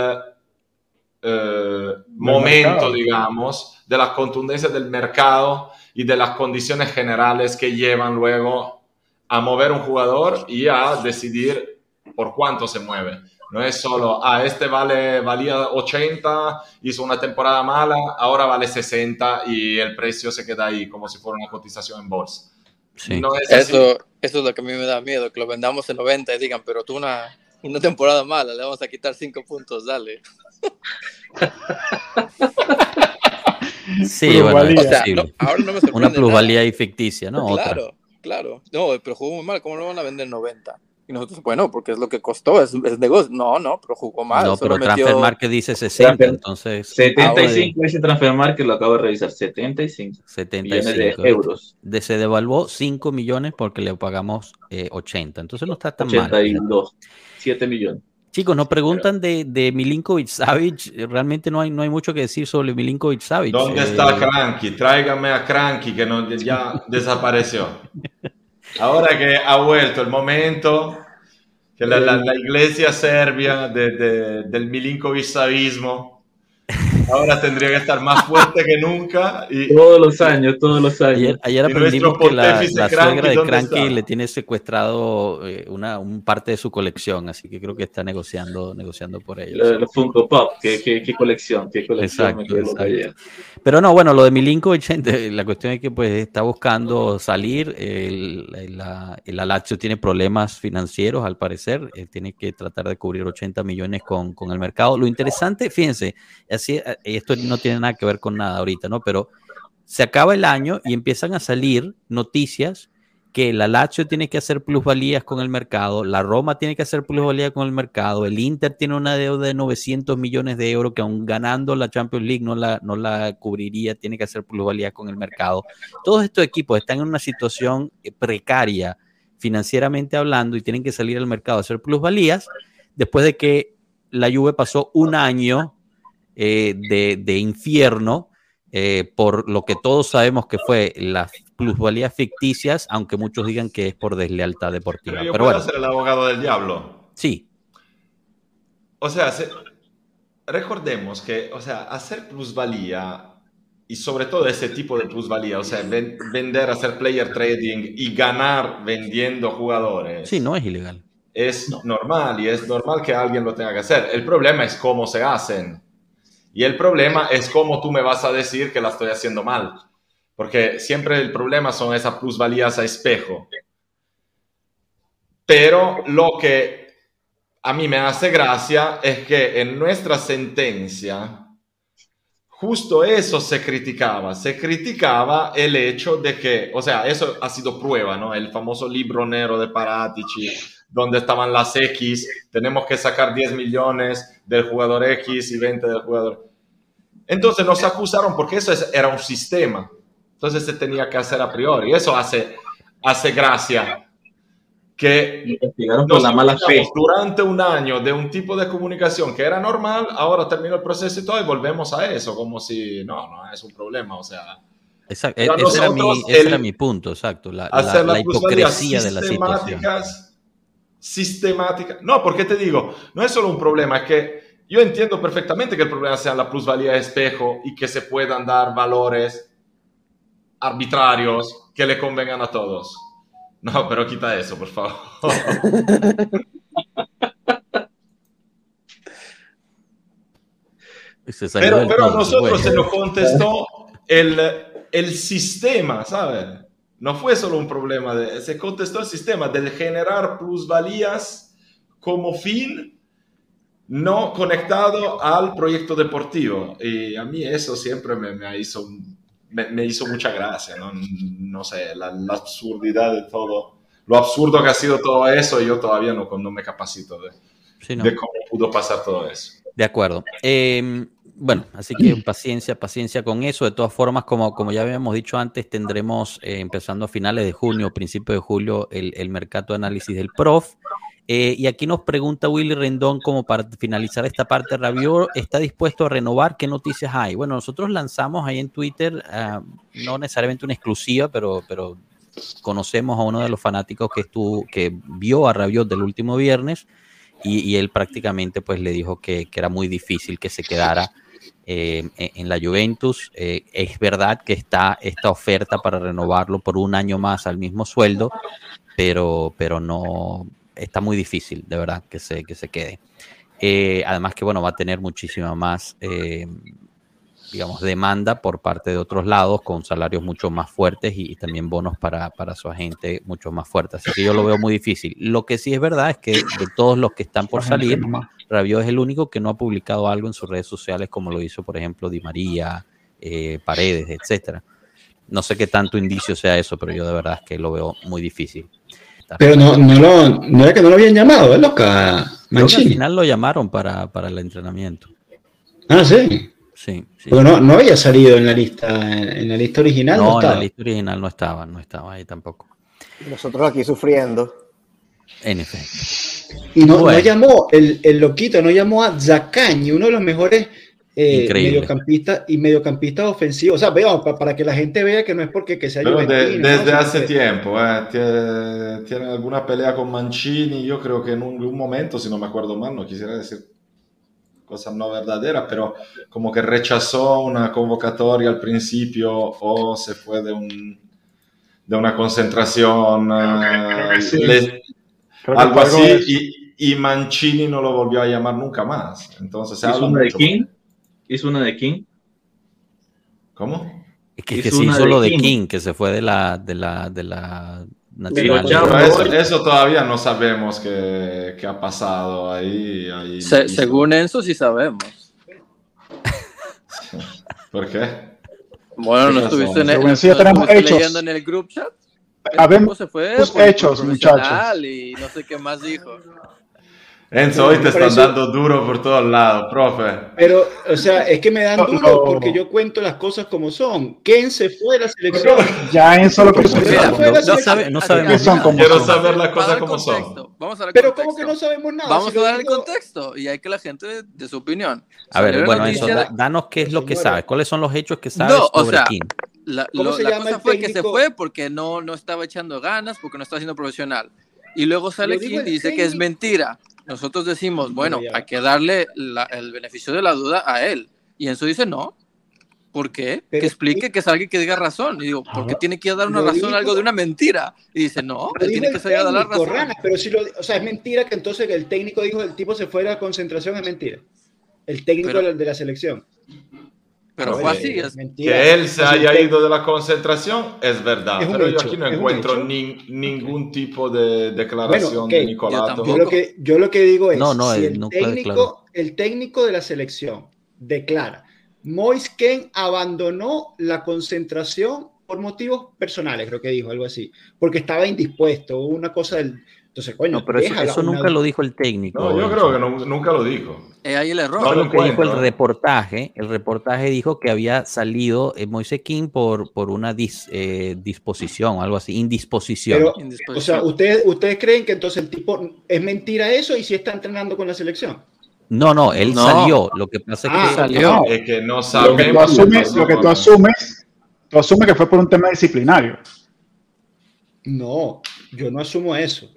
eh, momento, mercado. digamos, de la contundencia del mercado y de las condiciones generales que llevan luego a mover un jugador y a decidir por cuánto se mueve. No es solo, ah, este vale, valía 80, hizo una temporada mala, ahora vale 60 y el precio se queda ahí como si fuera una cotización en bolsa. Sí. No es así. Eso, eso es lo que a mí me da miedo, que lo vendamos en 90 y digan, pero tú una, una temporada mala, le vamos a quitar 5 puntos, dale. Sí, bueno, O sea, no, ahora no me sorprende Una plusvalía nada. ahí ficticia, ¿no? Otra. Claro, claro. No, pero jugó muy mal, ¿cómo lo van a vender en 90? Y nosotros, bueno, porque es lo que costó, es, es negocio. No, no, pero jugó mal. No, pero metió- Transfer Market dice 60, Transfer- entonces 75 ese transfer market lo acabo de revisar. 75 millones de 75. euros. De- se devaluó 5 millones porque le pagamos eh, 80. Entonces no está tan mal. 82. 7 millones. Chicos, nos preguntan de, de Milinkovic Savic. Realmente no hay, no hay mucho que decir sobre Milinkovic Savic. ¿Dónde Eh, está Cranky? Tráigame a Cranky que no, ya desapareció. Ahora que ha vuelto el momento, que la, iglesia serbia de- de- del ahora tendría que estar más fuerte que nunca. Y, Todos los años, todos los años. Ayer, ayer aprendimos que la, la suegra de ¿dónde Cranky le tiene secuestrado eh, una un parte de su colección, así que creo que está negociando, negociando por ello. Los, los Funko Pop, qué, qué, qué colección, qué colección. Exacto, exacto. ayer. Pero no, bueno, lo de Milinkovic, gente, la cuestión es que pues está buscando salir. El, el, la- el Lazio tiene problemas financieros, al parecer. eh, tiene que tratar de cubrir 80 millones con, con el mercado. Lo interesante, fíjense, así, eh, esto no tiene nada que ver con nada ahorita, ¿no? Pero se acaba el año y empiezan a salir noticias que la Lazio tiene que hacer plusvalías con el mercado, la Roma tiene que hacer plusvalía con el mercado, el Inter tiene una deuda de 900 millones de euros que aún ganando la Champions League no la, no la cubriría, tiene que hacer plusvalía con el mercado. Todos estos equipos están en una situación precaria financieramente hablando y tienen que salir al mercado a hacer plusvalías después de que la Juve pasó un año eh, de, de infierno eh, por lo que todos sabemos que fue las plusvalías ficticias, aunque muchos digan que es por deslealtad deportiva. pero yo Pero puedo bueno, ser el abogado del diablo. sí, O sea, se- recordemos que, o sea, hacer plusvalía y sobre todo ese tipo de plusvalía, o sea, ven- vender, hacer player trading y ganar vendiendo jugadores. sí, no es ilegal. es normal y es normal que alguien lo tenga que hacer. El problema es cómo se hacen. Y el problema es cómo tú me vas a decir que la estoy haciendo mal. Porque siempre el problema son esas plusvalías a espejo. Pero lo que a mí me hace gracia es que en nuestra sentencia justo eso se criticaba. Se criticaba el hecho de que, o sea, eso ha sido prueba, ¿no? El famoso libro negro de Paratici, donde estaban las X, tenemos que sacar 10 millones del jugador X y 20 del jugador. Entonces nos acusaron porque eso es- era un sistema. Entonces se tenía que hacer a priori. Eso hace, hace gracia. Que Investigaron nos la mala fe. durante un año de un tipo de comunicación que era normal, ahora terminó el proceso y todo y volvemos a eso, como si no, no es un problema, o sea, Exacto. Pero Ese, era mi, ese el- era mi punto, exacto. La, la- hacer la las plusvalías hipocresía de la situación. Sistemática. No, porque te digo, no es solo un problema, es que yo entiendo perfectamente que el problema sea la plusvalía de espejo y que se puedan dar valores arbitrarios que le convengan a todos. No, pero quita eso, por favor. Pero, pero a nosotros se nos contestó el, el sistema, ¿sabes? No fue solo un problema, de, se contestó el sistema del generar plusvalías como fin no conectado al proyecto deportivo. Y a mí eso siempre me, me hizo, me, me, hizo mucha gracia, ¿no? No sé, la, la, absurdidad de todo, lo absurdo que ha sido todo eso, y yo todavía no, no me capacito de, sí, no. de cómo pudo pasar todo eso. De acuerdo. Eh, bueno, así que paciencia, paciencia con eso. De todas formas, como, como ya habíamos dicho antes, tendremos eh, empezando a finales de junio, principio de julio, el, el mercado de análisis del Prof. Eh, y aquí nos pregunta Willy Rendón, como para finalizar esta parte, Rabiot está dispuesto a renovar. ¿Qué noticias hay? Bueno, nosotros lanzamos ahí en Twitter, uh, no necesariamente una exclusiva, pero, pero conocemos a uno de los fanáticos que, estuvo, que vio a Rabiot del último viernes y, y él prácticamente pues le dijo que, que, era muy difícil que se quedara eh, en la Juventus. Eh, es verdad que está esta oferta para renovarlo por un año más al mismo sueldo, pero, pero no está muy difícil, de verdad, que se, que se quede. Eh, además que, bueno, va a tener muchísima más, digamos, demanda por parte de otros lados, con salarios mucho más fuertes y, y también bonos para, para, su agente mucho más fuertes. Así que yo lo veo muy difícil. Lo que sí es verdad es que de todos los que están por salir, Rabiot es el único que no ha publicado algo en sus redes sociales, como lo hizo, por ejemplo, Di María, eh, Paredes, etcétera. No sé qué tanto indicio sea eso, pero yo de verdad es que lo veo muy difícil. Pero no, no, lo, no era que no lo habían llamado, ¿es loca? Mancini. al final lo llamaron para, para el entrenamiento. Ah, sí. Sí, sí. Pero no, no había salido en la lista, en la lista original. No, no en la lista original no estaba, no estaba ahí tampoco. Nosotros aquí sufriendo. En efecto. Y no, bueno. no llamó, el, el, loquito no llamó a Zacañi, uno de los mejores eh, mediocampistas y mediocampistas ofensivos. O sea, veo, para, para, que la gente vea que no es porque que sea Pero de, desde ¿no? hace tiempo, eh, tiene, tiene, alguna pelea con Mancini, yo creo que en un, un, momento, si no me acuerdo mal, no quisiera decir cosas no verdaderas, pero como que rechazó una convocatoria al principio o se fue de, un, de una concentración, creo que, creo que sí. Algo así, y, y, Mancini no lo volvió a llamar nunca más. Entonces se habla mucho. De King? ¿Hizo una de King? ¿Cómo? Es que, que se hizo lo de King? King, que se fue de la, de la, de la nacional. Eso, eso, todavía no sabemos qué, qué ha pasado ahí. ahí Se, según eso sí sabemos. ¿Por qué? Bueno, no estuviste, en el, no, hechos. leyendo en el group chat. Habemos se fue hechos, muchachos. Y no sé qué más dijo. Enzo, hoy te están eso... dando duro por todos lados, profe. Pero, o sea, es que me dan duro no, porque yo cuento las cosas como son. ¿Quién se fue de la selección? Ya Enzo lo que. No, sabe, no sabemos son como Quiero son. saber las cosas como son. Vamos a dar Pero ¿cómo que no sabemos nada? Vamos si a dar digo... el contexto y hay que la gente de, su opinión. A ver, bueno, Enzo, de... danos qué es lo que sabes. ¿Cuáles son los hechos que sabes no, o sobre sea, King? La, lo, la cosa fue técnico? que se fue porque no, no estaba echando ganas, porque no estaba siendo profesional. Y luego sale King y dice técnico. que es mentira. Nosotros decimos, bueno, hay que darle la, el beneficio de la duda a él. Y Enzo dice, no. ¿Por qué? Pero, que explique, que salga y que diga razón. Y digo, ¿por qué tiene que dar una razón dijo, algo de una mentira? Y dice, no, él tiene que salir a dar la razón. Rana, pero si lo, o sea, es mentira que entonces el técnico dijo que el tipo se fuera a concentración, es mentira. El técnico pero, de la selección. Pero fue así. Es que él se haya ido de la concentración es verdad, es pero hecho, yo aquí no encuentro ni, ningún tipo de declaración bueno, okay. de Nicolato. Yo, yo, lo que, yo lo que digo es, no, no, si el, técnico, el técnico de la selección declara, Moisken abandonó la concentración por motivos personales, creo que dijo algo así, porque estaba indispuesto, una cosa del... Entonces, coño, no, pero eso, eso nunca lo dijo el técnico. No, yo creo que no, nunca lo dijo. Eh, ahí el error. No, lo que dijo el reportaje, el reportaje dijo que había salido eh, Moise King por, por una dis, eh, disposición, algo así, indisposición. Pero, indisposición. O sea, ¿ustedes, ¿ustedes creen que entonces el tipo es mentira eso y si está entrenando con la selección? No, no, él no. salió. Lo que pasa es que ah, salió. Es que no sabemos. Lo que tú asumes, lo que tú asumes, tú asumes que fue por un tema disciplinario. No, yo no asumo eso.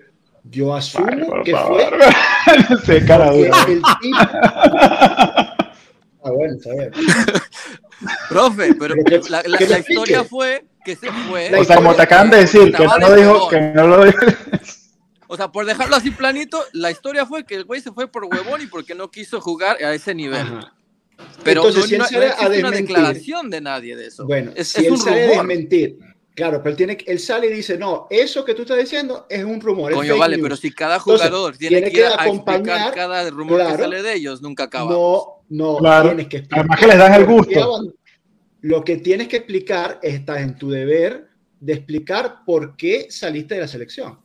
Yo asumo que favor. fue. Se cara dura. El tipo... Ah, bueno, está bien. Profe, pero la, la, la historia fue que se fue. O sea, como te acaban de decir, que no lo dijo, que no lo dijo. O sea, por dejarlo así planito, la historia fue que el güey se fue por huevón y porque no quiso jugar a ese nivel. Ajá. Pero Entonces, no, si no, no existe una declaración de nadie de eso. Bueno, es, si es él un sale rumor. a desmentir, Claro, pero él, tiene, él sale y dice, no, eso que tú estás diciendo es un rumor. Coño, vale, news. pero si cada jugador Entonces, tiene, tiene, que, ir a acompañar cada rumor claro, que sale de ellos, nunca acaba. No, no, claro. tienes que explicar. Además que les dan el gusto. Lo que tienes que explicar, estás en tu deber de explicar por qué saliste de la selección.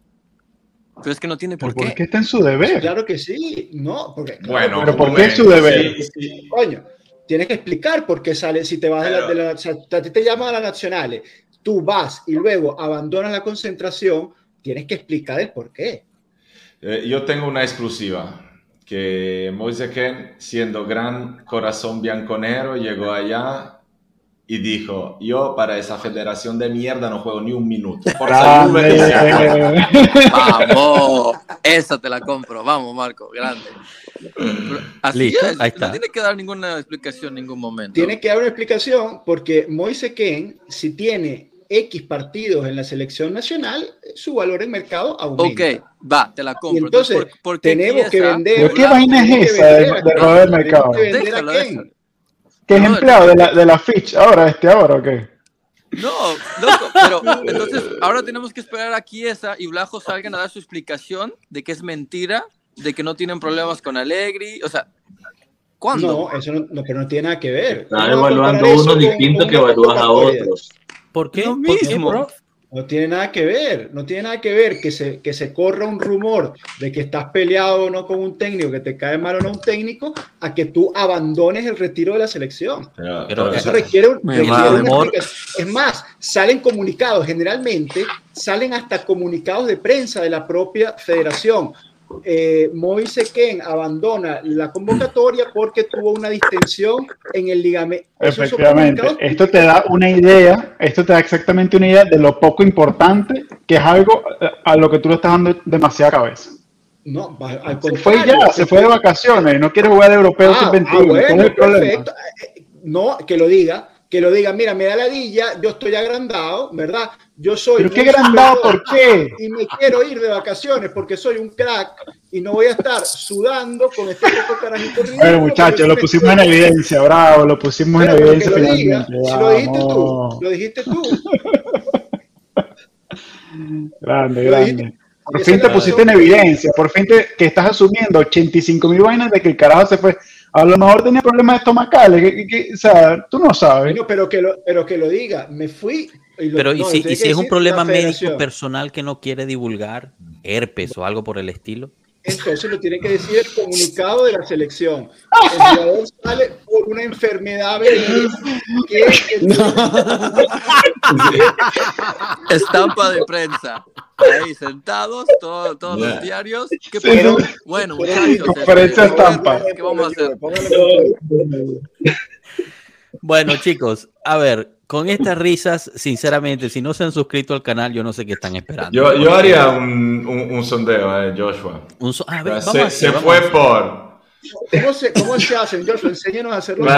Pero es que no tiene por ¿Por qué. qué está en su deber? Claro que sí, no, porque. Bueno, pero ¿por qué es su deber? Sí, sí. Coño, tienes que explicar por qué sale, si te vas de la, de la, o sea, a ti te llaman a las nacionales, tú vas y luego abandonas la concentración, tienes que explicar el por qué. Eh, yo tengo una exclusiva, que Moise Ken, siendo gran corazón bianconero, llegó allá y dijo, yo para esa federación de mierda no juego ni un minuto. Vamos, esa te la compro, vamos Marco, grande. Así Listo, es, ahí está. no tiene que dar ninguna explicación en ningún momento. Tiene que dar una explicación porque Moise Ken, si tiene X partidos en la selección nacional, su valor en mercado aumenta. Ok, va, te la compro. Y entonces, ¿por- por qué tenemos que vender. ¿Pero qué vaina es esa de- de robar el mercado? que vender Déjalo. ¿Qué es No, empleado de la, de la Fitch ahora, este ahora o qué? No, loco, pero entonces ahora tenemos que esperar a que esa y Blajo salgan a dar su explicación de que es mentira, de que no tienen problemas con Allegri, o sea, ¿cuándo? No, eso no, no, pero no tiene nada que ver. Está ¿Cómo vas a evaluando comparar eso uno con- distinto con que evalúas a otros. ¿Por qué? Lo ¿Por qué, mismo. prof? No tiene nada que ver, no tiene nada que ver que se, que se corra un rumor de que estás peleado o no con un técnico, que te cae mal o no un técnico, a que tú abandones el retiro de la selección. Pero- Pero pero- Eso requiere, un- Mi requiere madre. una Amor. explicación. Es más, salen comunicados, generalmente salen hasta comunicados de prensa de la propia federación. Eh, Moise Ken abandona la convocatoria porque tuvo una distensión en el ligamento. Efectivamente. Esto te da una idea, esto te da exactamente una idea de lo poco importante que es algo eh, a lo que tú le estás dando demasiada cabeza. No, al Se fue ya, se fue de vacaciones, no quiere jugar de europeo Ah, sub-21. ah, perfecto. Eh, No, que lo diga, que lo diga, mira, me da ladilla, yo estoy agrandado, ¿verdad? Yo soy. ¿Pero qué agrandado por qué? Y me quiero ir de vacaciones porque soy un crack y no voy a estar sudando con este carajito Bueno, muchachos, lo pusimos en evidencia, bravo, lo pusimos en Pero evidencia lo diga, si lo dijiste tú, lo dijiste tú. Grande, Lo dijiste. grande. Por fin te la pusiste en evidencia, por fin te, que estás asumiendo 85 mil vainas de que el carajo se fue. A lo mejor tenía problemas estomacales, que, que- que- o sea, tú no sabes. Bueno, pero que lo, pero que lo diga, me fui. y lo- Pero ¿y no, si, tiene y si es un problema médico personal que no quiere divulgar, herpes o algo por el estilo? Entonces lo tiene que decir el comunicado de la selección. El jugador sale por una enfermedad que Estampa de prensa. Ahí sentados, todo- todos los diarios. ¿Qué Sí, sí. Bueno, muchachos, Conferencia este, estampa. ¿qué vamos a hacer? Bueno, chicos, a ver, con estas risas, sinceramente, si no se han suscrito al canal, yo no sé qué están esperando. yo, yo haría un, un, un sondeo, eh, Joshua. Un so- a ver, vamos se a hacer, se vamos a fue hacer. por... ¿Cómo se, ¿Cómo se hacen, Joshua? Enséñanos a hacerlo.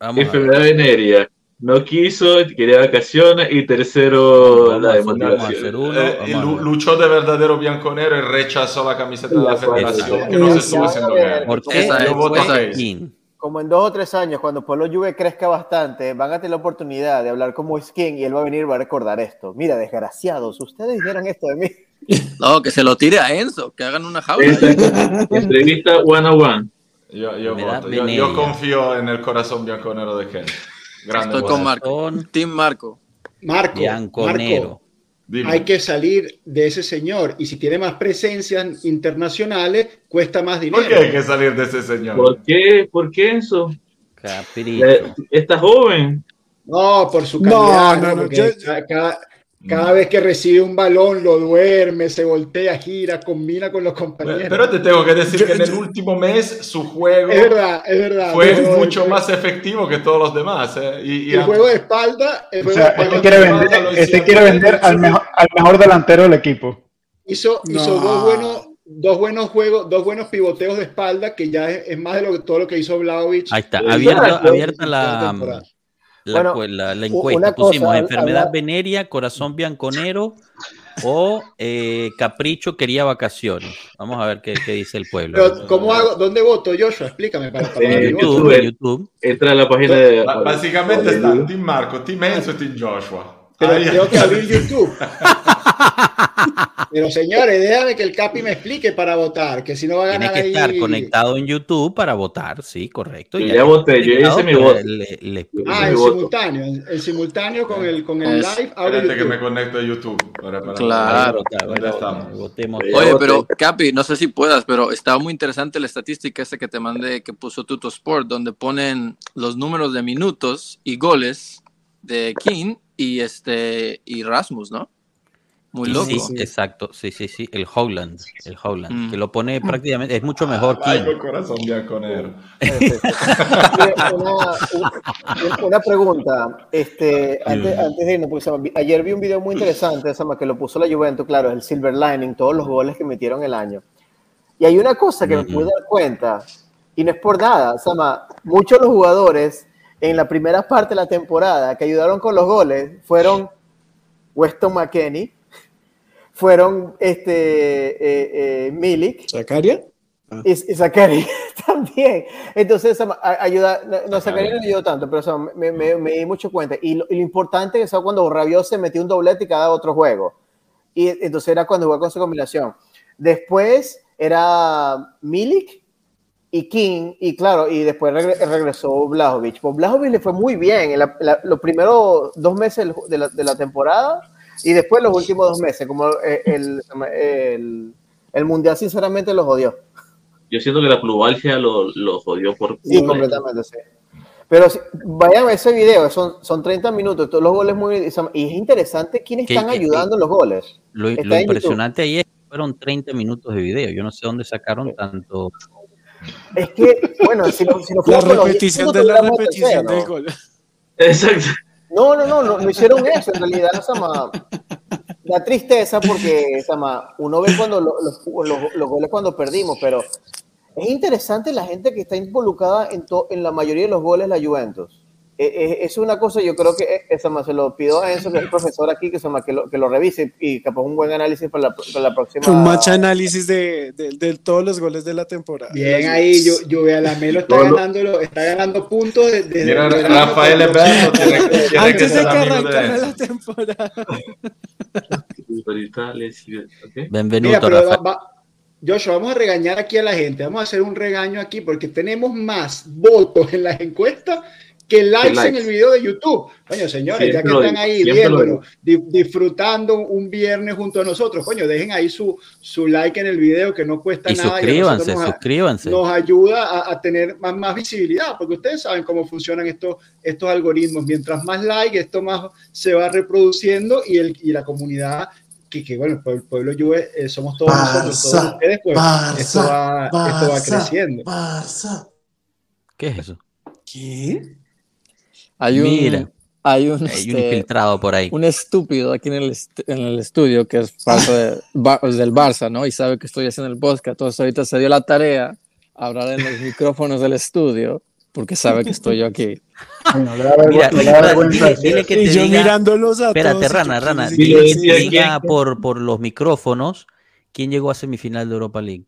A. Enfermedad venérea. No quiso, quería vacaciones. Y tercero, Vamos la a de a motivación. uno. Eh, a ver. luchó de verdadero bianconero y rechazó la camiseta de la federación, que no se estuvo haciendo bien. ¿Por qué? Esa es, Yo voto. King. Como en dos o tres años, cuando Pueblo Juve crezca bastante, van a tener la oportunidad de hablar como Skin y él va a venir y va a recordar esto. Mira, desgraciados, ustedes dijeron esto de mí. No, que se lo tire a Enzo, que hagan una jaula. Entrevista one on one. Yo, yo, Me da voto. Yo, veneria. yo confío en el corazón bianconero de Ken. Grande Estoy con. Marco. Con Team Marco. Marco, Bianconero. Marco, Dime. hay que salir de ese señor. Y si tiene más presencias internacionales, cuesta más dinero. ¿Por qué hay que salir de ese señor? ¿Por qué? ¿Por qué eso? Capricho. Eh, Está joven. No, por su No, calidad. no, no, yo- cada, cada vez que recibe un balón lo duerme, se voltea, gira, combina con los compañeros. Pero te tengo que decir que en el último mes su juego es verdad, es verdad. fue No, mucho más efectivo que todos los demás. ¿eh? Y, y el juego de espalda, el O juego sea, de espalda este quiere vender, este quiere vender al mejor, al mejor delantero del equipo. hizo, hizo No. dos buenos, dos buenos juegos, dos buenos pivoteos de espalda, que ya es, es más de lo que todo lo que hizo Vlaovic. Ahí está, abierta, la- abierta la, temporada. La, Bueno, la- encuesta. cosa, Pusimos enfermedad habla- venérea, corazón bianconero o eh, capricho quería vacaciones. Vamos a ver qué, qué dice el pueblo. Pero, ¿cómo hago? ¿Dónde voto, Joshua? Explícame para, para Eh. YouTube, YouTube. Entra a la página de. básicamente están Team Marco, Team Enzo y Team Joshua. Pero tengo que abrir YouTube. Pero señores, déjame que el Capi me explique para votar, que si no va a ganar Tiene que estar conectado en YouTube para votar, sí, correcto. ya, voté, yo hice mi voto. ah, en simultáneo, en simultáneo con el, con el live. Espérate que me conecto a YouTube. Para, para claro. Oye, pero Capi, no sé si puedas, pero estaba muy interesante la estadística esta que te mandé que puso Tuto Sport, donde ponen los números de minutos y goles de King y este y Rasmus, ¿no? Muy loco. Sí, exacto, sí, sí, sí, el Howland, el Howland, mm. que lo pone prácticamente, es mucho mejor que. el corazón ya con él. una, una, pregunta, este, antes, antes de irnos, porque ayer vi un video muy interesante, que lo puso la Juventus, claro, el Silver Lining, todos los goles que metieron el año. Y hay una cosa que me pude dar cuenta, y no es por nada, Sama, muchos de los jugadores en la primera parte de la temporada que ayudaron con los goles fueron Weston McKenney, fueron este, eh, eh, Milik. ¿Zacaria? Ah. Y, y también. Entonces, ayuda, no, Zacaria no ayudó tanto, pero me, me, di mucho cuenta. Y lo, importante es cuando Rabiot se metió un doblete cada otro juego. Y entonces era cuando jugó con su combinación. Después era Milik y King, y claro, y después regresó Blajovic. Pues Blajovic le fue muy bien en los primeros dos meses de la, de la temporada y después los últimos dos meses, como eh, el, el, el, Mundial sinceramente los jodió. Yo siento que la plusvalgia los lo jodió por... Sí, completamente, sí. Pero vayan a ese video, son, son 30 minutos, todos los goles muy... Y es interesante quiénes están ayudando los goles. Lo, lo impresionante ahí es que fueron 30 minutos de video. Yo no sé dónde sacaron tanto... Es que, bueno, si no, si no La repetición de la repetición del gol. Exacto. No, no, no, no, hicieron eso. En realidad, Sama, da tristeza porque Sama, uno ve cuando los, los, goles cuando perdimos, pero es interesante la gente que está involucrada en, en la mayoría de los goles la Juventus. Eh, eh, es una cosa, yo creo que esa más se lo pido a Enzo, que es el profesor aquí, que, se que, lo, que lo revise y capaz un buen análisis para la, para la próxima. Un match análisis de, de, de, todos los goles de la temporada. Bien ahí, yo, yo veo a la Melo está ganando, está ganando puntos desde. Mira, Rafael Eberto Antes de que arrancara la temporada. Bienvenido, Rafael. Joshua, vamos a regañar aquí a la gente, vamos a hacer un regaño aquí porque tenemos más votos en las encuestas que likes, en el video de YouTube. Coño, señores, ya que están ahí viéndolo, disfrutando un viernes junto a nosotros, coño, dejen ahí su, su like en el video que no cuesta nada. Suscríbanse, nos, suscríbanse. Nos ayuda a, tener más, más, visibilidad, porque ustedes saben cómo funcionan estos, estos algoritmos. Mientras más like, esto más se va reproduciendo y, el, y la comunidad que, que, bueno, el pueblo Juve eh, somos todos nosotros, todos ustedes, pues esto, va, esto va creciendo. ¿Qué es eso? ¿Qué? Hay un, Mira, hay un, este, infiltrado por ahí. Un estúpido aquí en el, en el estudio que es parte de, del Barça, ¿no? Y sabe que estoy haciendo el podcast. Entonces ahorita se dio la tarea a hablar en los micrófonos del estudio porque sabe que estoy yo aquí. Mira, dile, que te y yo diga, mirándolos a espérate, todos, Rana, Rana, dile, diga por, por los micrófonos quién llegó a semifinal de Europa League.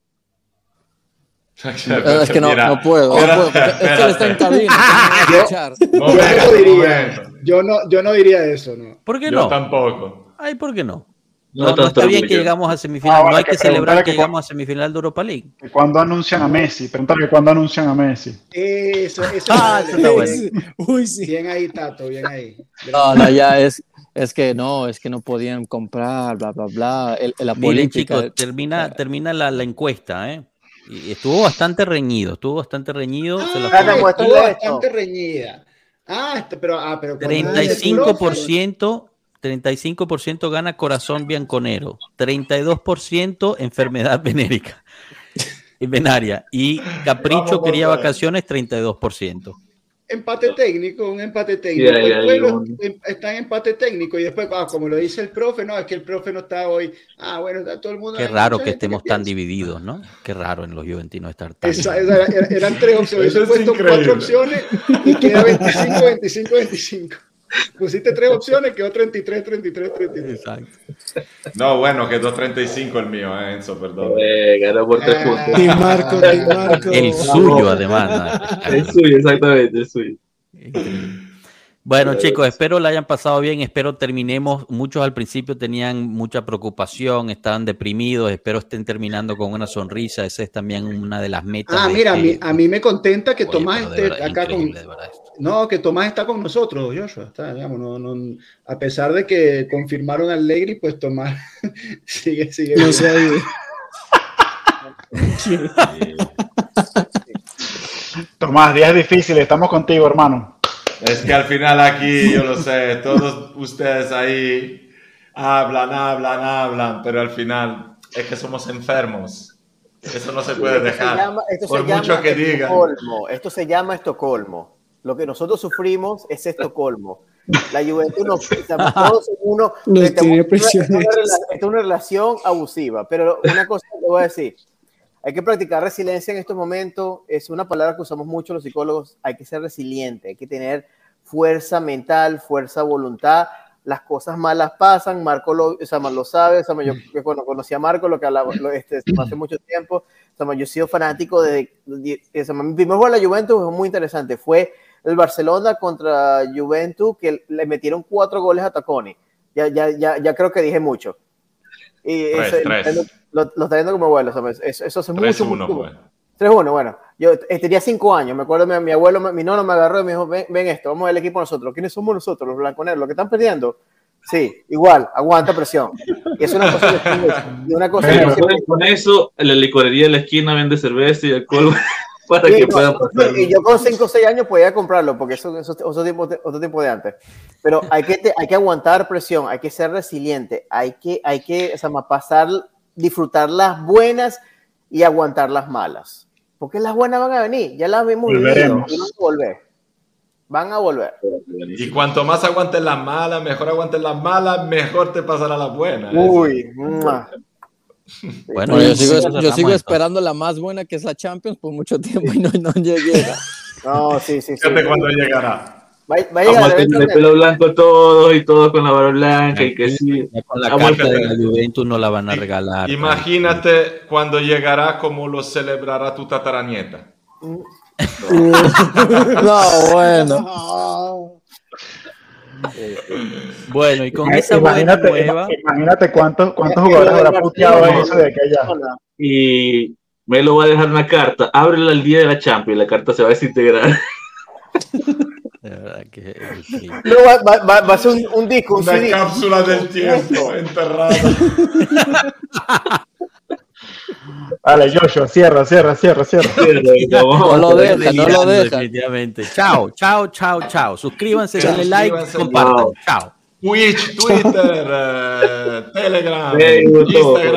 es que no, no puedo, no puedo es que él está en cabina. yo, yo, no diría, yo, no, yo no diría eso, ¿no? ¿Por qué yo no? tampoco. Ay, ¿por qué no? No, no, está bien que llegamos a semifinal, no hay que, que celebrar que, llegamos a semifinal de Europa League. ¿Cuándo anuncian a Messi? Pregúntale cuándo anuncian a Messi. Eso, eso, ah, eso está bueno. Uy, sí. Bien ahí, Tato, bien ahí. No, no, ya es, es que no, es que no podían comprar, bla, bla, bla. El, la Miren, política. chicos, termina, termina la, la encuesta, ¿eh? Y estuvo bastante reñido, estuvo bastante reñido. Ah, se la estuvo bastante reñida. Ah, este, pero, ah, pero 35%, 35% gana corazón bianconero, 32% enfermedad venérica, venaria y capricho quería vacaciones 32% empate técnico, un empate técnico. Em, está en empate técnico y después, ah, como lo dice el profe, no, es que el profe no está hoy. Ah, bueno, está todo el mundo. Qué raro que estemos tan divididos, ¿no? Qué raro en los Juventinos estar tan. Esa, eran tres opciones. Yo he puesto cuatro opciones y queda 25, 25, 25. Pusiste tres opciones, quedó 33, 33, 33. Exacto. No, bueno, quedó 35 el mío, eh, Enzo, perdón. Eh, ganó por tres puntos. Y Marco, Marco. El suyo, además. El suyo, exactamente, el suyo. Bueno, chicos, espero la hayan pasado bien, espero terminemos. Muchos al principio tenían mucha preocupación, estaban deprimidos, espero estén terminando con una sonrisa. Esa es también una de las metas. Ah, mira, a, mí, me contenta que Tomás esté acá con. No, que Tomás está con nosotros, Joshua. Está, digamos, no, a pesar de que confirmaron al Legri, pues Tomás sigue, sigue. No Tomás, días difíciles, estamos contigo, hermano. Es que al final aquí, yo lo sé, todos ustedes ahí hablan, hablan, hablan, pero al final es que somos enfermos. Eso no se puede dejar. por mucho que digan. Esto se llama Estocolmo. Lo que nosotros sufrimos es Estocolmo. La juventud nos, todos uno. tiene Esto es una relación abusiva, pero una cosa te voy a decir. Hay que practicar resiliencia en estos momentos. Es una palabra que usamos mucho los psicólogos. Hay que ser resiliente, hay que tener fuerza mental, fuerza voluntad. Las cosas malas pasan. Marco lo, o sea, lo sabe. O sea, yo bueno, conocí a Marco, lo que hablaba este, hace mucho tiempo. O sea, yo he sido fanático de. de, de mi primer gol a la Juventus fue muy interesante. Fue el Barcelona contra Juventus, que le metieron cuatro goles a Taconi. Ya, ya, ya, ya creo que dije mucho. Y tres, tres. Lo, lo, está viendo como abuelo, ¿sabes? Eso, eso hace 3, mucho, 1, mucho. 3-1, bueno. Yo eh, tenía 5 años, me acuerdo, mi, mi, abuelo, mi nono me agarró y me dijo, ven, ven esto, vamos al equipo nosotros. ¿Quiénes somos nosotros, los blanconeros? ¿Los que están perdiendo? Sí, igual, aguanta presión. Y es una cosa que... Una cosa Pero, que con eso, en la licorería de la esquina vende cerveza y alcohol para sí, que no, puedan pasar. Y yo con 5 o 6 años podía comprarlo, porque eso es otro tiempo, de, otro tiempo de antes. Pero hay que, te, hay que aguantar presión, hay que ser resiliente, hay que, hay que o sea, pasar disfrutar las buenas y aguantar las malas. Porque las buenas van a venir, ya las vemos vivido y van a volver. Van a volver. Y cuanto más aguantes las malas, mejor aguantes las malas, mejor te pasará las buenas. Uy, bueno, yo sigo, yo sigo esperando la más buena que es la Champions por mucho tiempo y no, no llega. No, sí, sí, sí. Fíjate cuándo llegará. Va, va a llegar el pelo blanco todo y todo con la barba blanca y que sí. Con la carta de la Juventus no la van a regalar. Imagínate cuando llegará como lo celebrará tu tataranieta. no, bueno. Bueno, y con esa imagínate, nueva... Imagínate cuántos, cuántos jugadores habrá puteado en eso de aquella. Y me lo va a dejar una carta. Ábrela el día de la Champions y la carta se va a desintegrar. De verdad que. No, va, va, va, a ser un, un disco, un Una CD. cápsula del tiempo enterrada. Vale, Joshua, cierra, cierra, cierra, cierra. No lo deja, no lo deja. Definitivamente. Chao, chao, chao, chao. Suscríbanse, denle like, compartan. Chao. Twitch, Twitter, uh, Telegram, Instagram.